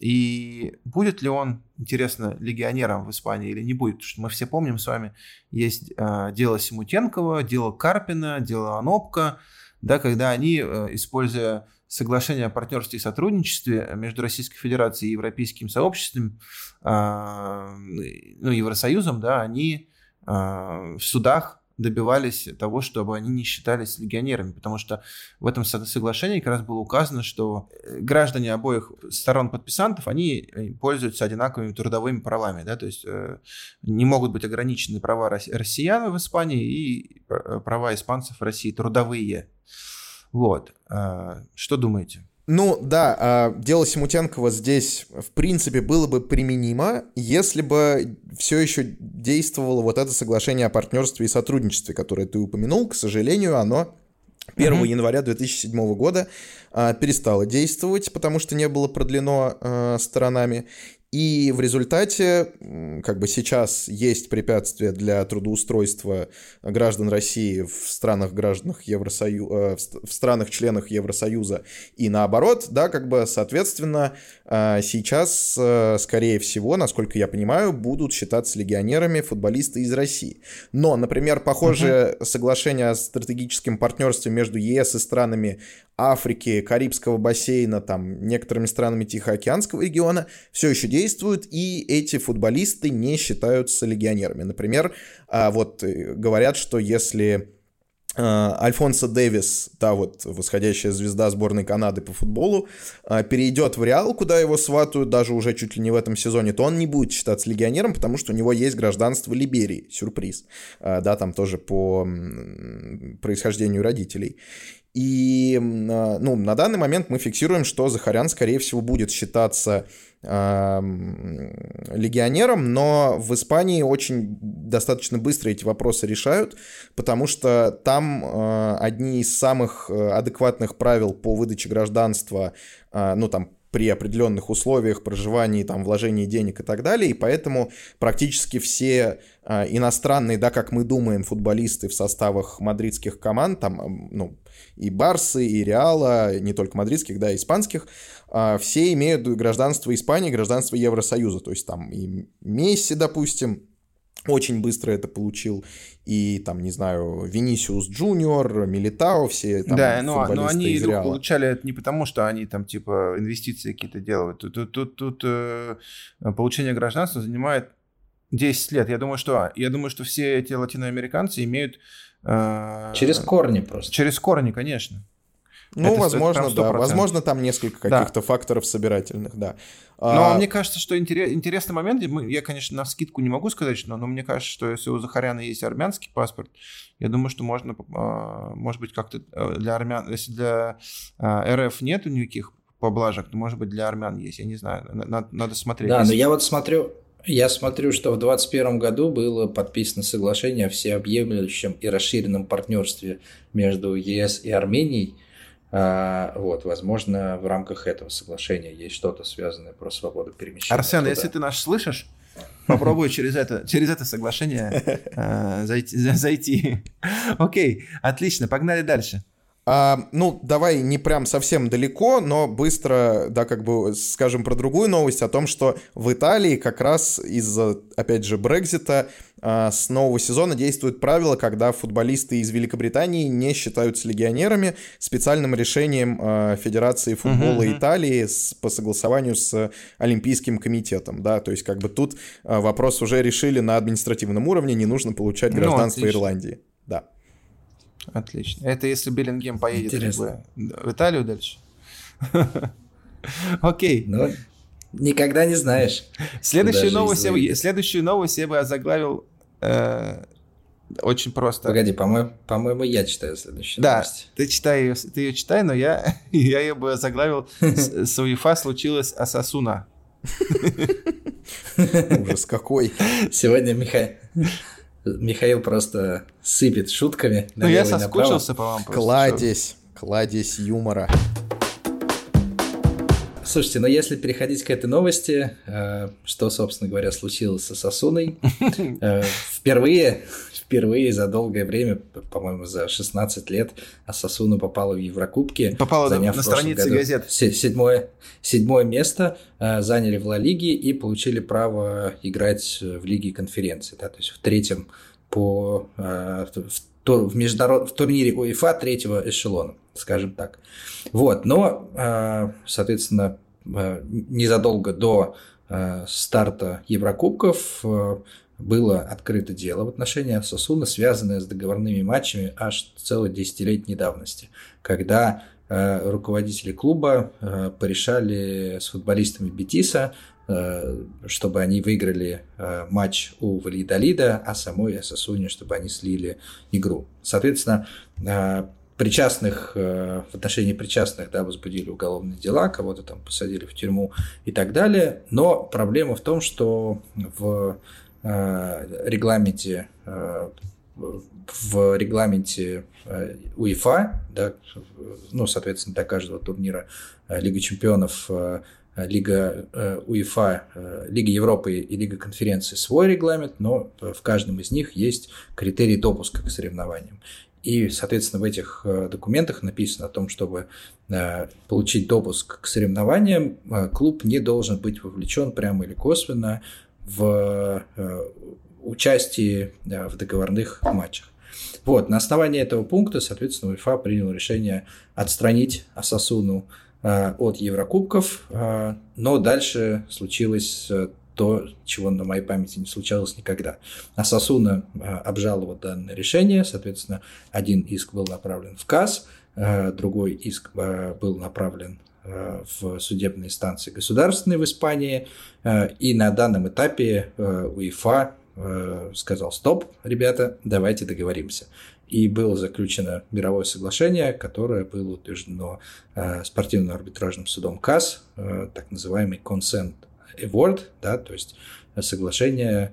и будет ли он, интересно, легионером в Испании или не будет? Потому что мы все помним с вами, есть а, дело Симутенкова, дело Карпина, дело Анопка, да, когда они, э, используя соглашение о партнерстве и сотрудничестве между Российской Федерацией и Европейским сообществом, а, ну, Евросоюзом, да, они в судах добивались того, чтобы они не считались легионерами, потому что в этом соглашении как раз было указано, что э, граждане обоих сторон подписантов, они э, пользуются одинаковыми трудовыми правами, да, то есть э, не могут быть ограничены права россиян в Испании и права испанцев в России трудовые. Вот. Что думаете? Ну да, а, дело Симутенкова здесь, в принципе, было бы применимо, если бы все еще действовало вот это соглашение о партнерстве и сотрудничестве, которое ты упомянул. К сожалению, оно 1 uh-huh. января 2007 года а, перестало действовать, потому что не было продлено а, сторонами. И в результате, как бы сейчас есть препятствия для трудоустройства граждан России в странах гражданах Евросоюза, в странах-членах Евросоюза и наоборот, да, как бы, соответственно, сейчас, скорее всего, насколько я понимаю, будут считаться легионерами футболисты из России. Но, например, похожее uh-huh. соглашение о стратегическом партнерстве между ЕС и странами Африки, Карибского бассейна, там, некоторыми странами Тихоокеанского региона все еще действуют, и эти футболисты не считаются легионерами. Например, а, вот э, говорят, что если а, Альфонсо Дэвис, та вот восходящая звезда сборной Канады по футболу, а, перейдет в Реал, куда его сватают даже уже чуть ли не в этом сезоне, то он не будет считаться легионером, потому что у него есть гражданство Либерии, сюрприз, да, там тоже по происхождению родителей. И а, ну, на данный момент мы фиксируем, что Захарян, скорее всего, будет считаться э, легионером, но в Испании очень достаточно быстро эти вопросы решают, потому что там э, одни из самых адекватных правил по выдаче гражданства, э, ну там при определенных условиях проживания, там, вложения денег и так далее, и поэтому практически все э, иностранные, да, как мы думаем, футболисты в составах мадридских команд, там, ну, и Барсы, и Реала, не только мадридских, да, и испанских, э, все имеют гражданство Испании, гражданство Евросоюза, то есть там и Месси, допустим, очень быстро это получил. И там, не знаю, Винисиус Джуниор, Милитао, все там Да, но, но они получали это не потому, что они там типа инвестиции какие-то делают. Тут, тут, тут, тут э, получение гражданства занимает 10 лет. Я думаю, что, я думаю, что все эти латиноамериканцы имеют... Э, через корни просто. Через корни, конечно. Ну, это, возможно, это да. Возможно, там несколько каких-то да. факторов собирательных, да. Но а... мне кажется, что интерес, интересный момент, я, конечно, на скидку не могу сказать, но, но мне кажется, что если у Захаряна есть армянский паспорт, я думаю, что можно, а, может быть, как-то э, для армян, если для а, РФ нету никаких поблажек, то, может быть, для армян есть, я не знаю, надо, надо смотреть. Да, если... но я вот смотрю, я смотрю, что в 2021 году было подписано соглашение о всеобъемлющем и расширенном партнерстве между ЕС и Арменией – вот, возможно, в рамках этого соглашения есть что-то связанное про свободу перемещения. Арсен, туда. если ты нас слышишь, попробуй через это, через это соглашение э, зайти. Окей, отлично, погнали дальше. А, ну, давай не прям совсем далеко, но быстро, да, как бы скажем про другую новость о том, что в Италии как раз из-за, опять же, Брекзита а, с нового сезона действует правило, когда футболисты из Великобритании не считаются легионерами специальным решением а, Федерации футбола uh-huh. Италии с, по согласованию с Олимпийским комитетом, да, то есть как бы тут а, вопрос уже решили на административном уровне, не нужно получать ну, гражданство ну, Ирландии, да. Отлично. Это если Беллингем поедет Интересно. в Италию дальше. Окей. Ну, никогда не знаешь. Следующую новость, я, следующую новость я бы озаглавил э, очень просто. Погоди, по-моему, по-моему, я читаю следующую да, новость. ты читай ее, ты ее читай, но я, я ее бы озаглавил с УЕФА случилось Асасуна. Ужас какой. Сегодня Михаил... Михаил просто сыпет шутками. Ну, я соскучился по вам. Кладезь, кладезь юмора. Слушайте, но если переходить к этой новости, э, что, собственно говоря, случилось с Сосуной, э, впервые впервые за долгое время, по-моему, за 16 лет Асасуна попала в Еврокубки. Попала заняв на странице году газет. Седьмое, седьмое место, э, заняли в Ла Лиге и получили право играть в Лиге конференции. Да, то есть в третьем по э, в, международ... в турнире УЕФА третьего эшелона, скажем так. Вот, но, э, соответственно, незадолго до старта Еврокубков было открыто дело в отношении Сосуна, связанное с договорными матчами аж целой десятилетней давности, когда руководители клуба порешали с футболистами Бетиса, чтобы они выиграли э, матч у Валидолида, а самой Сосуне, чтобы они слили игру. Соответственно, э, причастных, э, в отношении причастных, да, возбудили уголовные дела, кого-то там посадили в тюрьму и так далее. Но проблема в том, что в Э, регламенте э, в регламенте э, УЕФА, да, ну, соответственно, для каждого турнира Лиги Чемпионов Лига УЕФА, Лига Европы и Лига конференции свой регламент, но в каждом из них есть критерий допуска к соревнованиям. И, соответственно, в этих документах написано о том, чтобы получить допуск к соревнованиям, клуб не должен быть вовлечен прямо или косвенно в участии в договорных матчах. Вот, на основании этого пункта, соответственно, УЕФА принял решение отстранить Асасуну э, от Еврокубков, э, но дальше случилось э, то, чего на моей памяти не случалось никогда. Асасуна обжаловал данное решение, соответственно, один иск был направлен в КАС, другой иск был направлен в судебные инстанции государственные в Испании, и на данном этапе УЕФА Э, сказал, стоп, ребята, давайте договоримся. И было заключено мировое соглашение, которое было утверждено э, спортивным арбитражным судом КАС, э, так называемый Consent Award, да, то есть соглашение,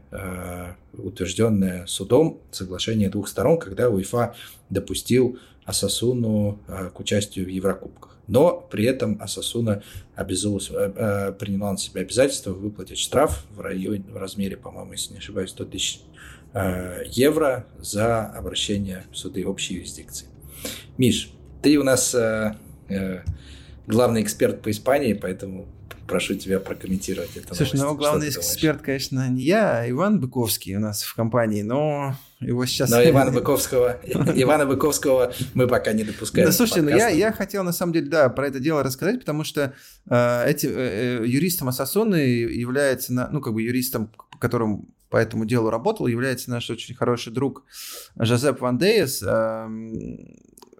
утвержденное судом, соглашение двух сторон, когда УЕФА допустил Асасуну к участию в Еврокубках. Но при этом Асасуна обязалась, э, э, приняла на себя обязательство выплатить штраф в, районе, в размере, по-моему, если не ошибаюсь, 100 тысяч э, евро за обращение в суды общей юрисдикции. Миш, ты у нас главный эксперт по Испании, поэтому прошу тебя прокомментировать это. Слушай, новость. ну главный эксперт, конечно, не я, а Иван Быковский у нас в компании, но его сейчас... Но Ивана Быковского, Ивана Быковского мы пока не допускаем. Да, слушайте, ну я, я хотел на самом деле, да, про это дело рассказать, потому что э, эти, э, э юристом Ассасоны является, ну, как бы юристом, которым по этому делу работал, является наш очень хороший друг Жозеп Ван Дейес, э,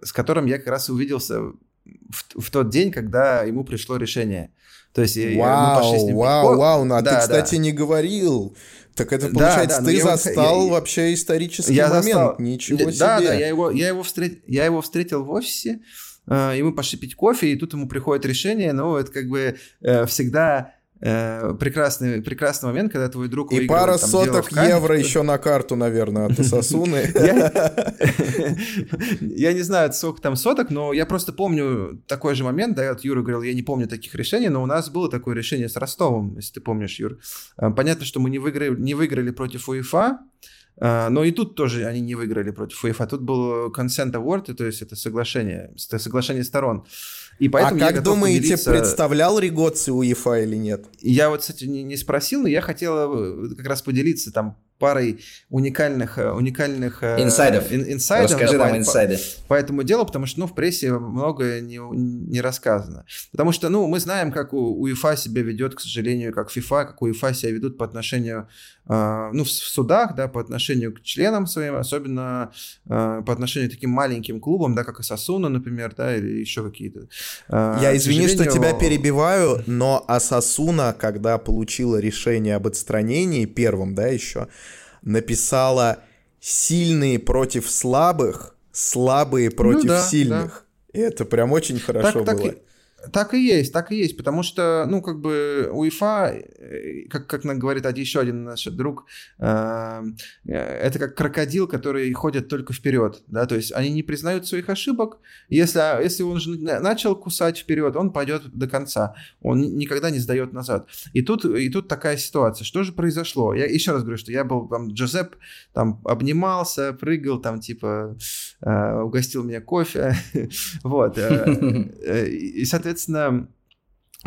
с которым я как раз увиделся в, в тот день, когда ему пришло решение. То есть вау, мы пошли с ним вау, вау, ну а да, ты, кстати, да. не говорил. Так это получается, да, да, ты застал я, вообще исторический я момент. Застал... Ничего себе. Да, да, я его, я его, встр... я его встретил в офисе, э, и мы пошли пить кофе, и тут ему приходит решение, ну, это как бы э, всегда Э, прекрасный, прекрасный момент, когда твой друг И пара там, соток евро еще на карту, наверное, от Сосуны. Я не знаю, сколько там соток, но я просто помню такой же момент, да, вот Юра говорил, я не помню таких решений, но у нас было такое решение с Ростовом, если ты помнишь, Юр. Э, понятно, что мы не выиграли, не выиграли против УЕФА, э, но и тут тоже они не выиграли против УЕФА. Тут был consent award, то есть это соглашение, соглашение сторон. И поэтому а как думаете, поделиться... представлял Ригоци УЕФА или нет? Я вот, кстати, не, не спросил, но я хотел э, как раз поделиться там парой уникальных, э, уникальных э, инсайдов. Ин, инсайдов Расскажи да, нам инсайды. По, по этому делу, потому что ну, в прессе многое не, не рассказано. Потому что ну, мы знаем, как у УЕФА себя ведет, к сожалению, как ФИФА, как УЕФА себя ведут по отношению, э, ну, в судах, да, по отношению к членам своим, особенно э, по отношению к таким маленьким клубам, да, как Асасуна, например, да, или еще какие-то. Э, Я извини, сожалению... что тебя перебиваю, но Асасуна, когда получила решение об отстранении первым, да, еще, написала «сильные против слабых, слабые против ну, да, сильных». Да. И это прям очень хорошо так, было. Так, так и есть, так и есть, потому что, ну, как бы УЕФА, э, как, как нам говорит один, еще один наш друг, э, э, это как крокодил, который ходит только вперед, да, то есть они не признают своих ошибок, если, а, если он же начал кусать вперед, он пойдет до конца, он никогда не сдает назад. И тут, и тут такая ситуация, что же произошло? Я еще раз говорю, что я был, там, Джозеп, там, обнимался, прыгал, там, типа, э, угостил меня кофе, вот, э, и, соответственно, соответственно,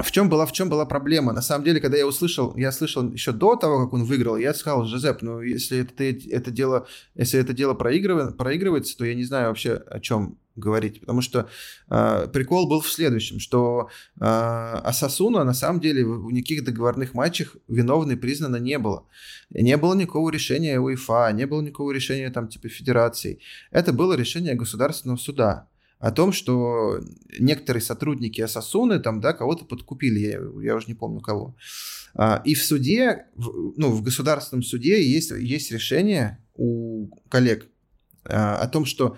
в чем была, в чем была проблема? На самом деле, когда я услышал, я слышал еще до того, как он выиграл, я сказал, Жозеп, ну если это, это дело, если это дело проигрывает, проигрывается, то я не знаю вообще о чем говорить, потому что э, прикол был в следующем, что э, Асасуна на самом деле в никаких договорных матчах виновной признана не было. Не было никакого решения УЕФА, не было никакого решения там типа федерации. Это было решение государственного суда о том, что некоторые сотрудники Асасуны там, да, кого-то подкупили, я, я уже не помню кого. А, и в суде, ну, в государственном суде есть, есть решение у коллег а, о том, что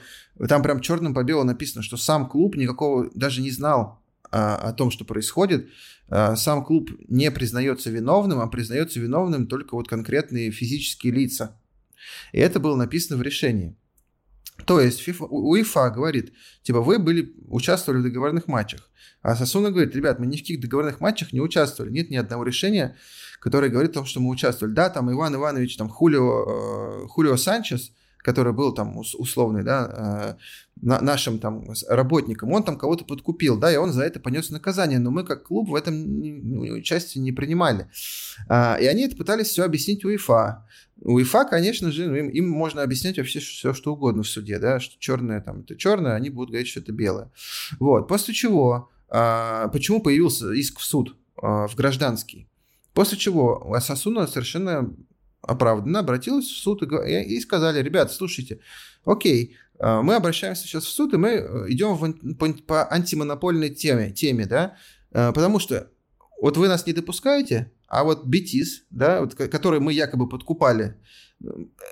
там прям черным по белому написано, что сам клуб никакого даже не знал а, о том, что происходит. Сам клуб не признается виновным, а признается виновным только вот конкретные физические лица. И это было написано в решении. То есть FIFA, УЕФА говорит, типа, вы были, участвовали в договорных матчах. А Сосуна говорит, ребят, мы ни в каких договорных матчах не участвовали. Нет ни одного решения, которое говорит о том, что мы участвовали. Да, там Иван Иванович, там Хулио, э, Хулио Санчес, который был там условный, да, э, нашим там работником, он там кого-то подкупил, да, и он за это понес наказание, но мы как клуб в этом участие не принимали. А, и они это пытались все объяснить УЕФА. УЕФА, конечно же, ну, им, им можно объяснять вообще все, что угодно в суде, да, что черное там это черное, они будут говорить, что это белое. Вот, после чего, а, почему появился иск в суд, а, в гражданский? После чего Асасуна совершенно оправданно обратилась в суд и, и сказали, ребят, слушайте, окей, а, мы обращаемся сейчас в суд, и мы э, идем в, по, по антимонопольной теме, теме, да, а, потому что вот вы нас не допускаете, а вот Бетис, да, вот, который мы якобы подкупали,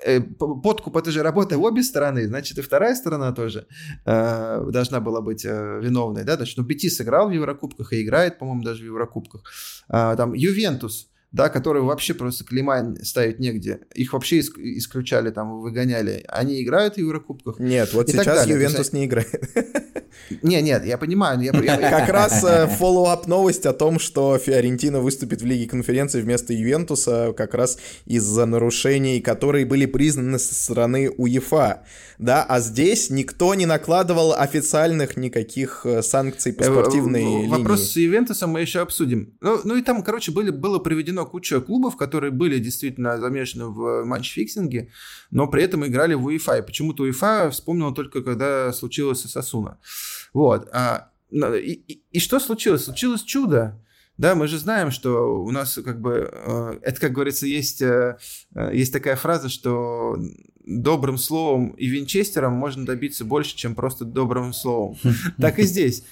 э, подкуп это же работа в обе стороны, значит и вторая сторона тоже э, должна была быть э, виновной, да, значит, ну Бетис играл в Еврокубках и играет, по-моему, даже в Еврокубках, э, там Ювентус, да, которые вообще просто клейма ставить негде. Их вообще исключали, там, выгоняли. Они играют в Еврокубках. Нет, вот сейчас Ювентус не играет. Не, нет, я понимаю. Я, я, как раз follow-up э, новость о том, что Фиорентина выступит в Лиге конференции вместо Ювентуса как раз из-за нарушений, которые были признаны со стороны УЕФА. Да, а здесь никто не накладывал официальных никаких э, санкций по э, спортивной линии. Вопрос с Ювентусом мы еще обсудим. Ну, ну и там, короче, были, было приведено куча клубов, которые были действительно замешаны в match-fixing е, но при этом играли в УЕФА. И почему-то УЕФА вспомнила только, когда случилось с Осасуна. Вот. А, и, и, и что случилось? Случилось чудо. Да, мы же знаем, что у нас как бы, э, это, как говорится, есть, э, э, есть такая фраза, что добрым словом и винчестером можно добиться больше, чем просто добрым словом. Так и здесь.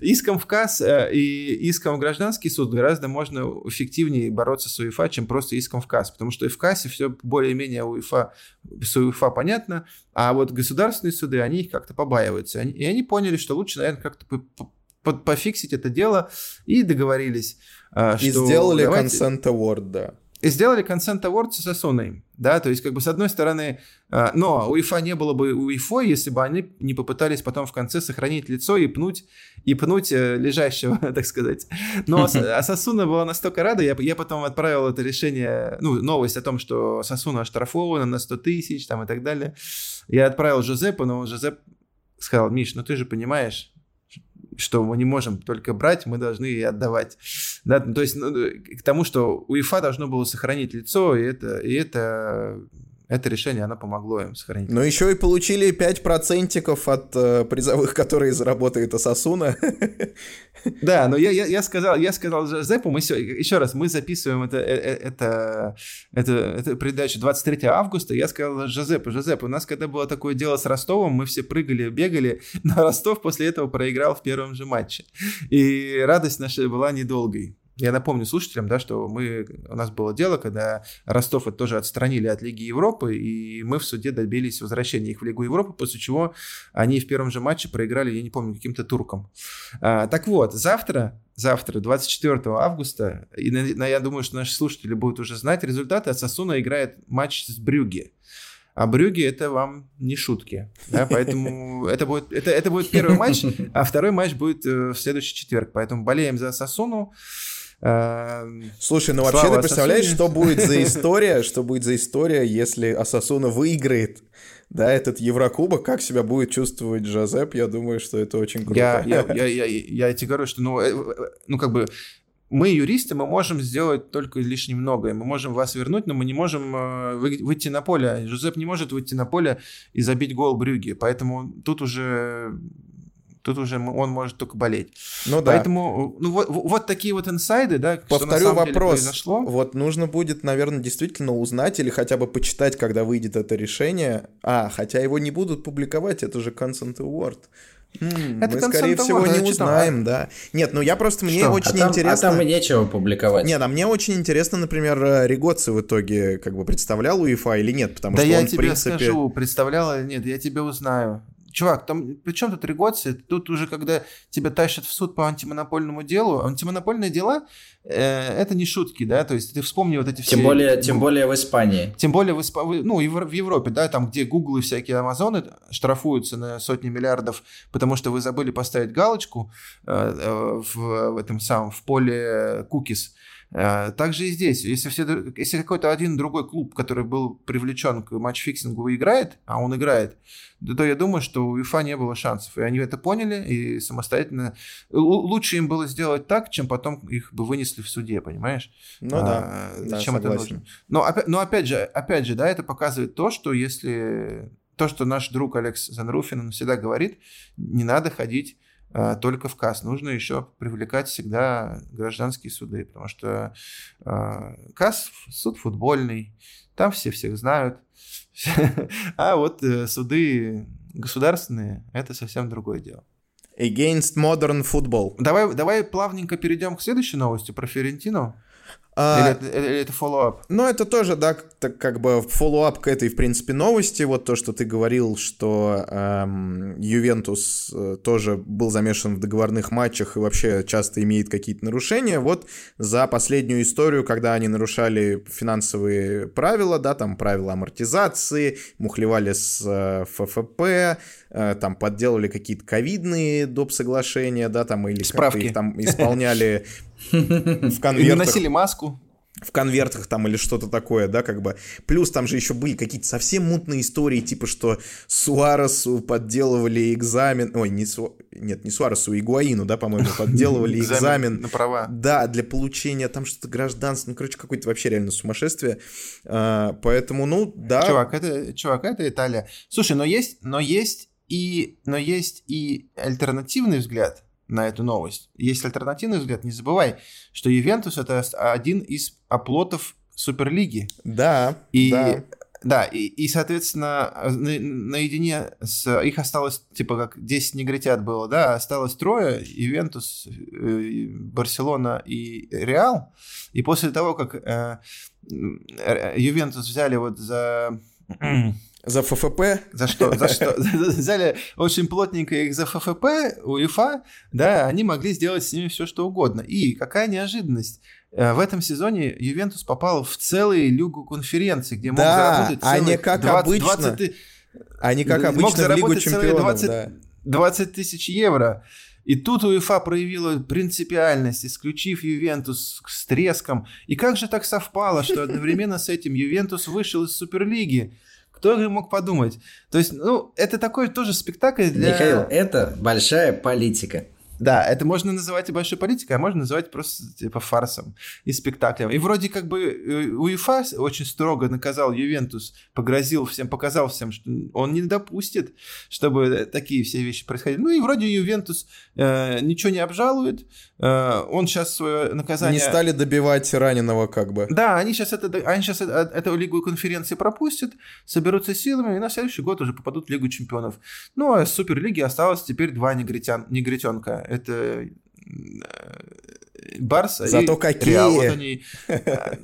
Иском в КАС и иском в гражданский суд гораздо можно эффективнее бороться с УЕФА, чем просто иском в КАС, потому что и в КАСе все более-менее УЕФА, с УЕФА понятно, а вот государственные суды, они как-то побаиваются. И они поняли, что лучше, наверное, как-то пофиксить это дело и договорились. А, и что сделали давайте... Consent Award, да. И сделали Consent Award с Сосуной, да, то есть как бы с одной стороны, а, но у УЕФА не было бы УЕФА, если бы они не попытались потом в конце сохранить лицо и пнуть, и пнуть э, лежащего, так сказать. Но а Сосуна была настолько рада, я, я потом отправил это решение, ну, новость о том, что Сосуна оштрафована на 100 тысяч там и так далее. Я отправил Жозепу, но Жозеп сказал, Миш, ну ты же понимаешь, что мы не можем только брать, мы должны и отдавать. Да, то есть ну, к тому, что УЕФА должно было сохранить лицо, и это, и это это решение, оно помогло им сохранить. Но еще и получили 5% от э, призовых, которые заработает Асасуна. Да, но я, я, я сказал, я сказал Зепу, мы все, еще раз, мы записываем это, э, э, это, это, это передачу 23 августа, я сказал Жозепу, Жозеп, у нас когда было такое дело с Ростовом, мы все прыгали, бегали, но Ростов после этого проиграл в первом же матче. И радость наша была недолгой. Я напомню слушателям, да, что мы, у нас было дело, когда Ростов это тоже отстранили от Лиги Европы, и мы в суде добились возвращения их в Лигу Европы, после чего они в первом же матче проиграли, я не помню, каким-то туркам. А, так вот, завтра, завтра, 24 августа, и на, я думаю, что наши слушатели будут уже знать результаты, а Сосуна играет матч с Брюги. А Брюги это вам не шутки. Да? Поэтому это будет, это, это будет первый матч, а второй матч будет э, в следующий четверг. Поэтому болеем за Сосуну. Эм, Слушай, ну вообще ты представляешь, что будет за история, что будет за история, если Асасуна выиграет да, этот Еврокубок, как себя будет чувствовать Жозеп, я думаю, что это очень круто. Я, я, я, я, я тебе говорю, что ну, э, э, ну как бы мы, юристы, мы можем сделать только лишь немногое. Мы можем вас вернуть, но мы не можем э, выйти на поле. Жозеп не может выйти на поле и забить гол Брюги. Поэтому тут уже тут уже он может только болеть. Ну да. Поэтому ну, вот, вот такие вот инсайды, да, Повторю что вопрос. произошло. Вот нужно будет, наверное, действительно узнать или хотя бы почитать, когда выйдет это решение. А, хотя его не будут публиковать, это же Consent Award. М, это мы, скорее всего, не узнаем, да. Нет, ну я просто, мне Что? очень а там, интересно... А там и нечего публиковать. Нет, а мне очень интересно, например, Ригоци в итоге как бы представлял УЕФА или нет, потому да что я он, тебе в принципе... скажу, представлял или нет, я тебе узнаю чувак, там при чем тут регоция? Тут уже когда тебя тащат в суд по антимонопольному делу, антимонопольные дела э, это не шутки, да, то есть ты вспомни вот эти все... Тем более, тем более в Испании. Тем более в, Исп... ну, и в Европе, да, там, где Google и всякие Амазоны штрафуются на сотни миллиардов, потому что вы забыли поставить галочку э, э в, в этом самом, в поле Э, также и здесь, если, все, если какой-то один другой клуб, который был привлечен к match-fixing у, играет, а он играет, то я думаю, что у УЕФА не было шансов. И они это поняли, и самостоятельно... Лучше им было сделать так, чем потом их бы вынесли в суде, понимаешь? Ну а, да, зачем да, это нужно? Но, но опять же, опять же, да, это показывает то, что если... То, что наш друг Алекс Занруфин он всегда говорит, не надо ходить только в КАС. Нужно еще привлекать всегда гражданские суды, потому что э, КАС суд футбольный, там все всех знают. А вот э, суды государственные – это совсем другое дело. Against modern football. Давай, давай плавненько перейдем к следующей новости про Ферентину. А, или, или, это follow-up? Ну, это тоже, да, так, как бы follow-up к этой, в принципе, новости. Вот то, что ты говорил, что эм, Ювентус э, тоже был замешан в договорных матчах и вообще часто имеет какие-то нарушения. Вот за последнюю историю, когда они нарушали финансовые правила, да, там правила амортизации, мухлевали с э, ФФП, э, там подделали какие-то ковидные доп. соглашения, да, там или Справки. их там исполняли в конвертах. носили маску в конвертах там или что-то такое, да, как бы. Плюс там же еще были какие-то совсем мутные истории, типа, что Суаресу подделывали экзамен, ой, не Су... нет, не Суаресу, Игуаину, да, по-моему, подделывали экзамен. на права. Да, для получения там что-то гражданства, ну, короче, какое-то вообще реально сумасшествие. А, поэтому, ну, да. Чувак, это, чувак, это Италия. Слушай, но есть, но есть и, но есть и альтернативный взгляд, на эту новость. Есть альтернативный взгляд. Не забывай, что Ювентус это один из оплотов Суперлиги. Да. И да. Да, и, и соответственно, на, наедине с... Их осталось, типа, как 10 негритят было, да, осталось трое, Ювентус, э, Барселона и Реал. И после того, как э, Ювентус взяли вот за за ФФП? За что? За что? Взяли очень плотненько их за ФФП, УЕФА, да, они могли сделать с ними все, что угодно. И какая неожиданность. Э, в этом сезоне Ювентус попал в целую лигу конференции, где мог да, заработать а не как 20, обычно. 20, а не как обычно в Лигу чемпионов, 20, да. 20 тысяч евро. И тут УЕФА проявила принципиальность, исключив Ювентус с треском. И как же так совпало, что одновременно с этим Ювентус вышел из Суперлиги? Кто же мог подумать? То есть, ну, это такой тоже спектакль для... Михаил, это большая политика. Да, это можно называть и большой политикой, а можно называть просто типа фарсом и спектаклем. И вроде как бы э, УЕФА очень строго наказал Ювентус, погрозил всем, показал всем, что он не допустит, чтобы такие все вещи происходили. Ну и вроде Ювентус э, ничего не обжалует, э, он сейчас свое наказание... Не стали добивать раненого как бы. Да, они сейчас, это, они сейчас это, эту лигу конференции пропустят, соберутся силами и на следующий год уже попадут в Лигу чемпионов. Ну а Суперлиги осталось теперь два негритян, негритенка это Барса Зато и какие! Реал. Вот они,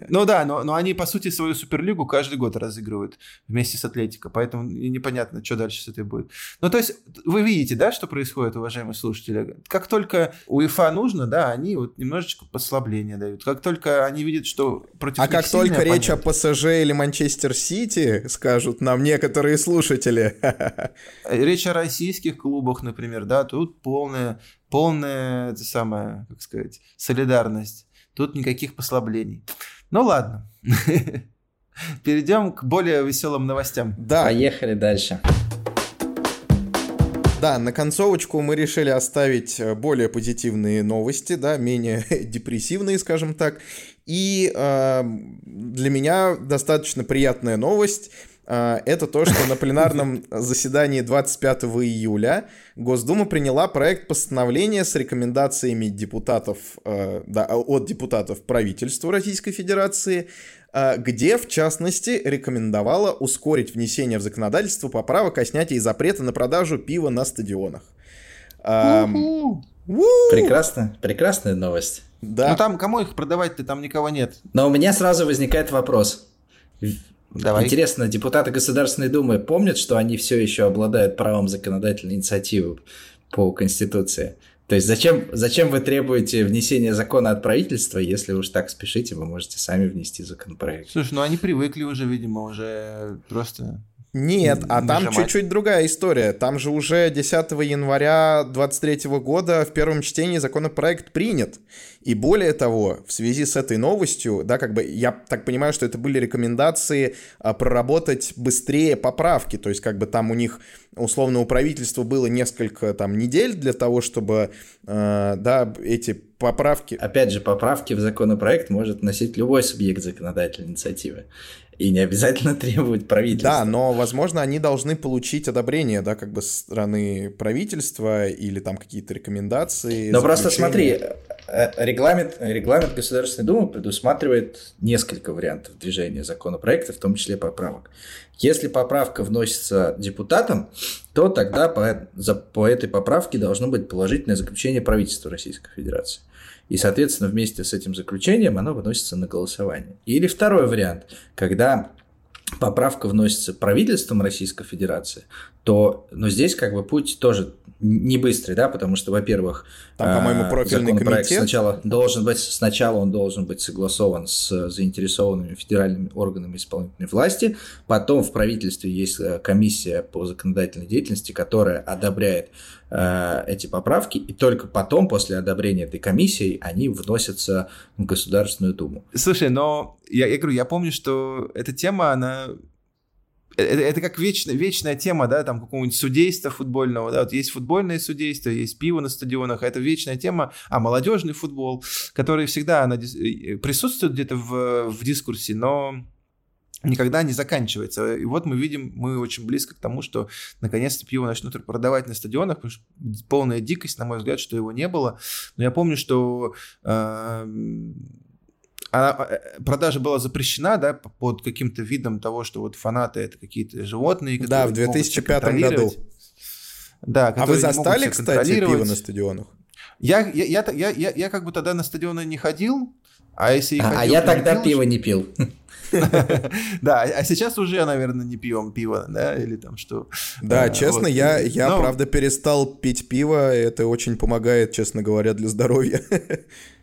ну да, но, но они, по сути, свою Суперлигу каждый год разыгрывают вместе с Атлетико, поэтому непонятно, что дальше с этой будет. Ну, то есть, вы видите, да, что происходит, уважаемые слушатели? Как только УЕФА нужно, да, они вот немножечко послабления дают. Как только они видят, что против А как только оппонент... речь о ПСЖ или Манчестер Сити, скажут нам некоторые слушатели. Речь о российских клубах, например, да, тут полная полная, это самое, как сказать, солидарность. Тут никаких послаблений. Ну ладно. Перейдем к более веселым новостям. Да. Поехали дальше. Да, на концовочку мы решили оставить э, более позитивные новости, да, менее депрессивные, скажем так. И э, для меня достаточно приятная новость. А, это то, что на пленарном заседании 25 июля Госдума приняла проект постановления с рекомендациями депутатов, а, да, от депутатов правительства Российской Федерации, а, где, в частности, рекомендовала ускорить внесение в законодательство поправок о снятии запрета на продажу пива на стадионах. Прекрасно, прекрасная новость. Да. Ну там, кому их продавать-то, там никого нет. Но у меня сразу возникает вопрос Давай. Интересно, депутаты Государственной Думы помнят, что они все еще обладают правом законодательной инициативы по Конституции? То есть зачем, зачем вы требуете внесения закона от правительства, если уж так спешите, вы можете сами внести законопроект? Слушай, ну они привыкли уже, видимо, уже просто нет, а там чуть-чуть другая история. Там же уже 10 января 2023 года в первом чтении законопроект принят. И более того, в связи с этой новостью, да, как бы я так понимаю, что это были рекомендации а, проработать быстрее поправки. То есть, как бы там у них, условно, у правительства было несколько там недель для того, чтобы, э, да, эти поправки... Опять же, поправки в законопроект может носить любой субъект законодательной инициативы. И не обязательно требовать правительства. Да, но, возможно, они должны получить одобрение, да, как бы со стороны правительства или там какие-то рекомендации. Но просто смотри, регламент, регламент Государственной Думы предусматривает несколько вариантов движения законопроекта, в том числе поправок. Если поправка вносится депутатом, то тогда по, за, по этой поправке должно быть положительное заключение правительства Российской Федерации. И, соответственно, вместе с этим заключением оно выносится на голосование. Или второй вариант, когда поправка вносится правительством Российской Федерации, то, но здесь как бы путь тоже не быстрый, да, потому что, во-первых, там, по-моему, а, профильный комитет. Сначала должен быть, сначала он должен быть согласован с заинтересованными федеральными органами исполнительной власти, потом в правительстве есть э, комиссия по законодательной деятельности, которая одобряет э, эти поправки, и только потом, после одобрения этой комиссии, они вносятся в Государственную Думу. Слушай, но я, я говорю, я помню, что эта тема, она это, это как вечная, вечная тема, да, там какого-нибудь судейства футбольного, да, вот есть футбольное судейство, есть пиво на стадионах, это вечная тема, а молодежный футбол, который всегда она присутствует где-то в, в дискурсе, но никогда не заканчивается. И вот мы видим, мы очень близко к тому, что наконец-то пиво начнут продавать на стадионах, потому что полная дикость, на мой взгляд, что его не было. Но я помню, что э, она, э, продажа была запрещена, да, под каким-то видом того, что вот фанаты это какие-то животные, Да, в 2005 году. Да, а вы застали, кстати, пиво на стадионах? Я, я, я, я, я, я как бы тогда на стадионы не ходил, а если и а, ходил, а я тогда пил, пиво не пил. Да, а сейчас уже, наверное, не пьем пиво, да, или там что. Да, а, честно, я, я правда перестал пить пиво, это очень помогает, честно говоря, для здоровья.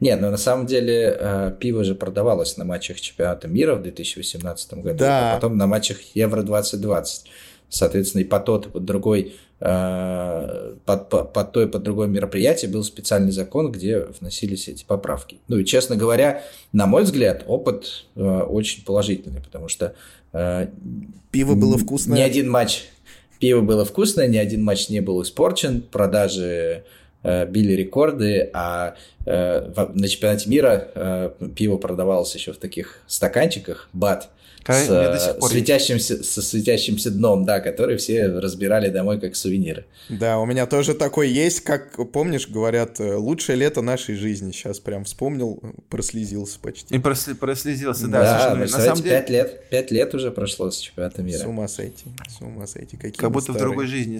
Нет, но на самом деле э, пиво же продавалось на матчах чемпионата мира в 2018 году, да. а потом на матчах Евро 2020. Соответственно, и по тот, и под другой, э, под, под, под то и под другое мероприятие был специальный закон, где вносились эти поправки. Ну и, честно говоря, на мой взгляд, опыт э, очень положительный, потому что... Пиво было вкусное? Ни один матч... Пиво было вкусное, ни один матч не был испорчен, продажи Э, били рекорды, а э, на чемпионате мира э, пиво продавалось еще в таких стаканчиках, бат, с светящимся, со светящимся дном, да, который все разбирали домой как сувениры. Да, у меня тоже такой есть, как, помнишь, говорят, лучшее лето нашей жизни. Сейчас прям вспомнил, прослезился почти. И просли, прослезился, да. Да, ну, на самом деле... 5 лет, 5 лет уже прошло с чемпионата мира. С ума сойти, с ума сойти. Какие как будто старые. в другой жизни.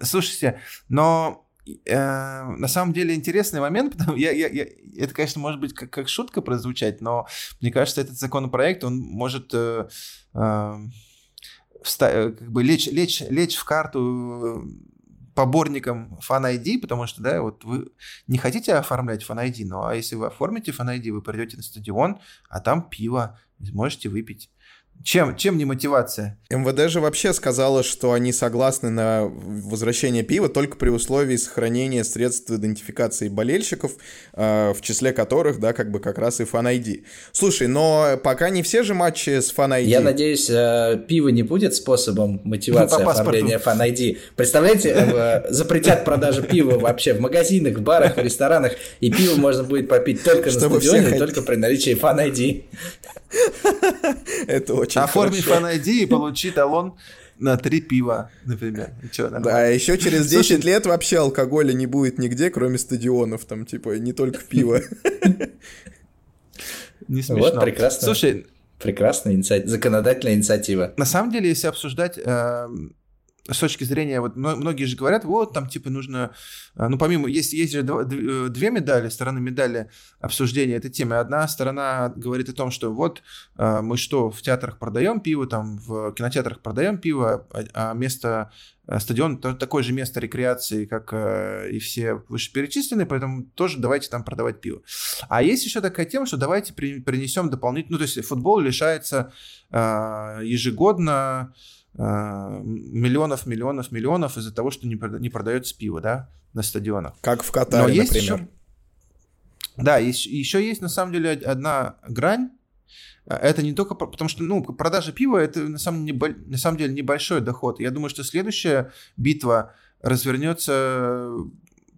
Слушайте, но Э, на самом деле интересный момент, потому я, я, я, это, конечно, может быть как, как шутка прозвучать, но мне кажется, этот законопроект, он может э, э, вста- э, как бы лечь, лечь, лечь в карту поборникам Fan ID, потому что, да, вот вы не хотите оформлять Fan ID, но а если вы оформите Fan ID, вы придете на стадион, а там пиво, можете выпить. Чем, чем не мотивация? МВД же вообще сказала, что они согласны на возвращение пива только при условии сохранения средств идентификации болельщиков, э, в числе которых, да, как бы как раз и Fan ID. Слушай, но пока не все же матчи с Fan ID. Я надеюсь, э, пиво не будет способом мотивации ну, оформления Fan ID. Представляете, э, запретят продажу пива вообще в магазинах, в барах, в ресторанах, и пиво можно будет попить только на стадионе, только при наличии Fan ID. Это очень Оформи фан и получи талон на три пива, например. Да, еще через 10 Слушай, лет вообще алкоголя не будет нигде, кроме стадионов, там, типа, не только пиво. Не смешно. Вот, прекрасно. Слушай, прекрасная инициатива, законодательная инициатива. На самом деле, если обсуждать э, с точки зрения, вот многие же говорят, вот там типа нужно, а, ну помимо, есть, есть же э, две медали, стороны медали обсуждения этой темы. Одна сторона говорит о том, что вот а, мы что, в театрах продаем пиво, там в кинотеатрах продаем пиво, а, а место стадион такое же место рекреации, как и все вышеперечисленные, поэтому тоже давайте там продавать пиво. А есть еще такая тема, что давайте принесем дополнительно, ну то есть футбол лишается ежегодно миллионов, миллионов, миллионов из-за того, что не, не продается пиво, да, на стадионах. Как в Катаре, Но есть например. Еще, да, есть, еще есть на самом деле одна грань. А, это не только потому, что ну, продажа пива это на самом, деле, на самом деле небольшой доход. Я думаю, что следующая битва развернется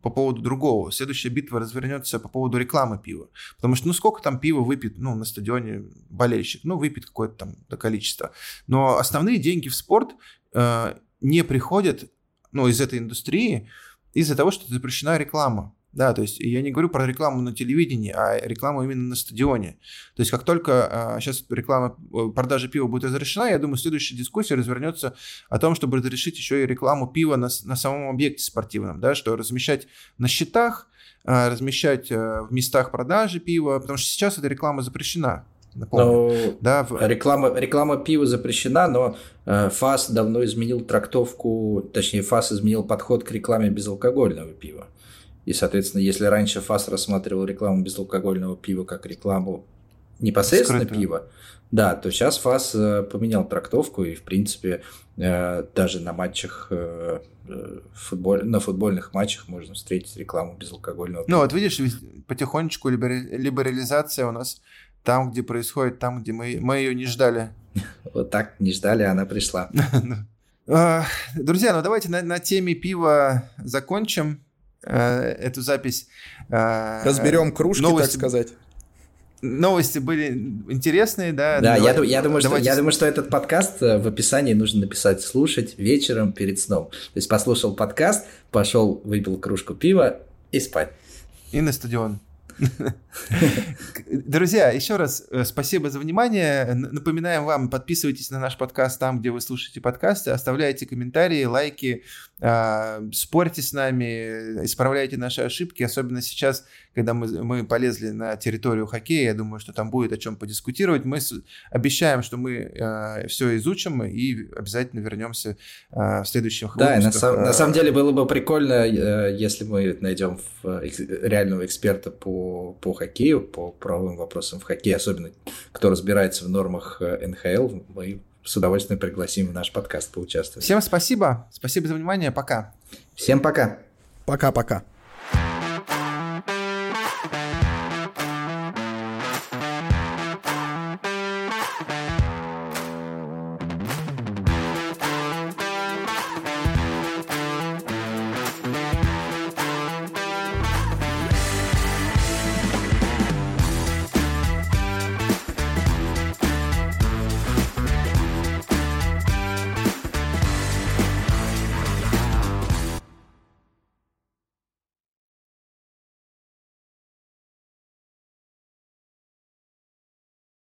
по поводу другого. Следующая битва развернется по поводу рекламы пива. Потому что, ну, сколько там пива выпьет, ну, на стадионе болельщик? Ну, выпьет какое-то там количество. Но основные деньги в спорт э, не приходят, ну, из этой индустрии из-за того, что запрещена реклама. Да, то есть я не говорю про рекламу на телевидении, а рекламу именно на стадионе. То есть как только а, сейчас реклама, э, продажа пива будет разрешена, я думаю, следующая дискуссия развернется о том, чтобы разрешить еще и рекламу пива на, на самом объекте спортивном, да, что размещать на счетах, а, размещать а, в местах продажи пива, потому что сейчас эта реклама запрещена. Напомню. да, в... реклама, реклама пива запрещена, но э, ФАС давно изменил трактовку, точнее, ФАС изменил подход к рекламе безалкогольного пива. И, соответственно, если раньше ФАС рассматривал рекламу безалкогольного пива как рекламу непосредственно Скрытую. пива, да, то сейчас ФАС э, поменял трактовку, и, в принципе, э, даже на матчах, э, футболь, на футбольных матчах можно встретить рекламу безалкогольного пива. Ну, вот видишь, потихонечку либерализация у нас там, где происходит, там, где мы, мы ее не ждали. Вот так не ждали, она пришла. Друзья, ну давайте на, на теме пива закончим. Э, эту запись. Э, Разберем кружки, новости, так сказать. Новости были интересные, да? Да, я, я, думаю, что, я думаю, что этот подкаст э, в описании нужно написать «слушать вечером перед сном». То есть послушал подкаст, пошел, выпил кружку пива и спать. И на стадион. Друзья, еще раз спасибо за внимание. Напоминаем вам, подписывайтесь на наш подкаст там, где вы слушаете подкасты, оставляйте комментарии, лайки, спорьте с нами, исправляйте наши ошибки, особенно сейчас, когда мы, мы полезли на территорию хоккея, я думаю, что там будет о чем подискутировать. Мы с, обещаем, что мы э, все изучим и обязательно вернемся э, в да, выпусках. Да, на, на самом деле было бы прикольно, э, если мы найдем реального эксперта по по, хоккею, по правовым вопросам в хоккее, особенно кто разбирается в нормах э, НХЛ, мы с удовольствием пригласим в наш подкаст поучаствовать. Всем спасибо. Спасибо за внимание. Пока. Всем пока. Пока-пока.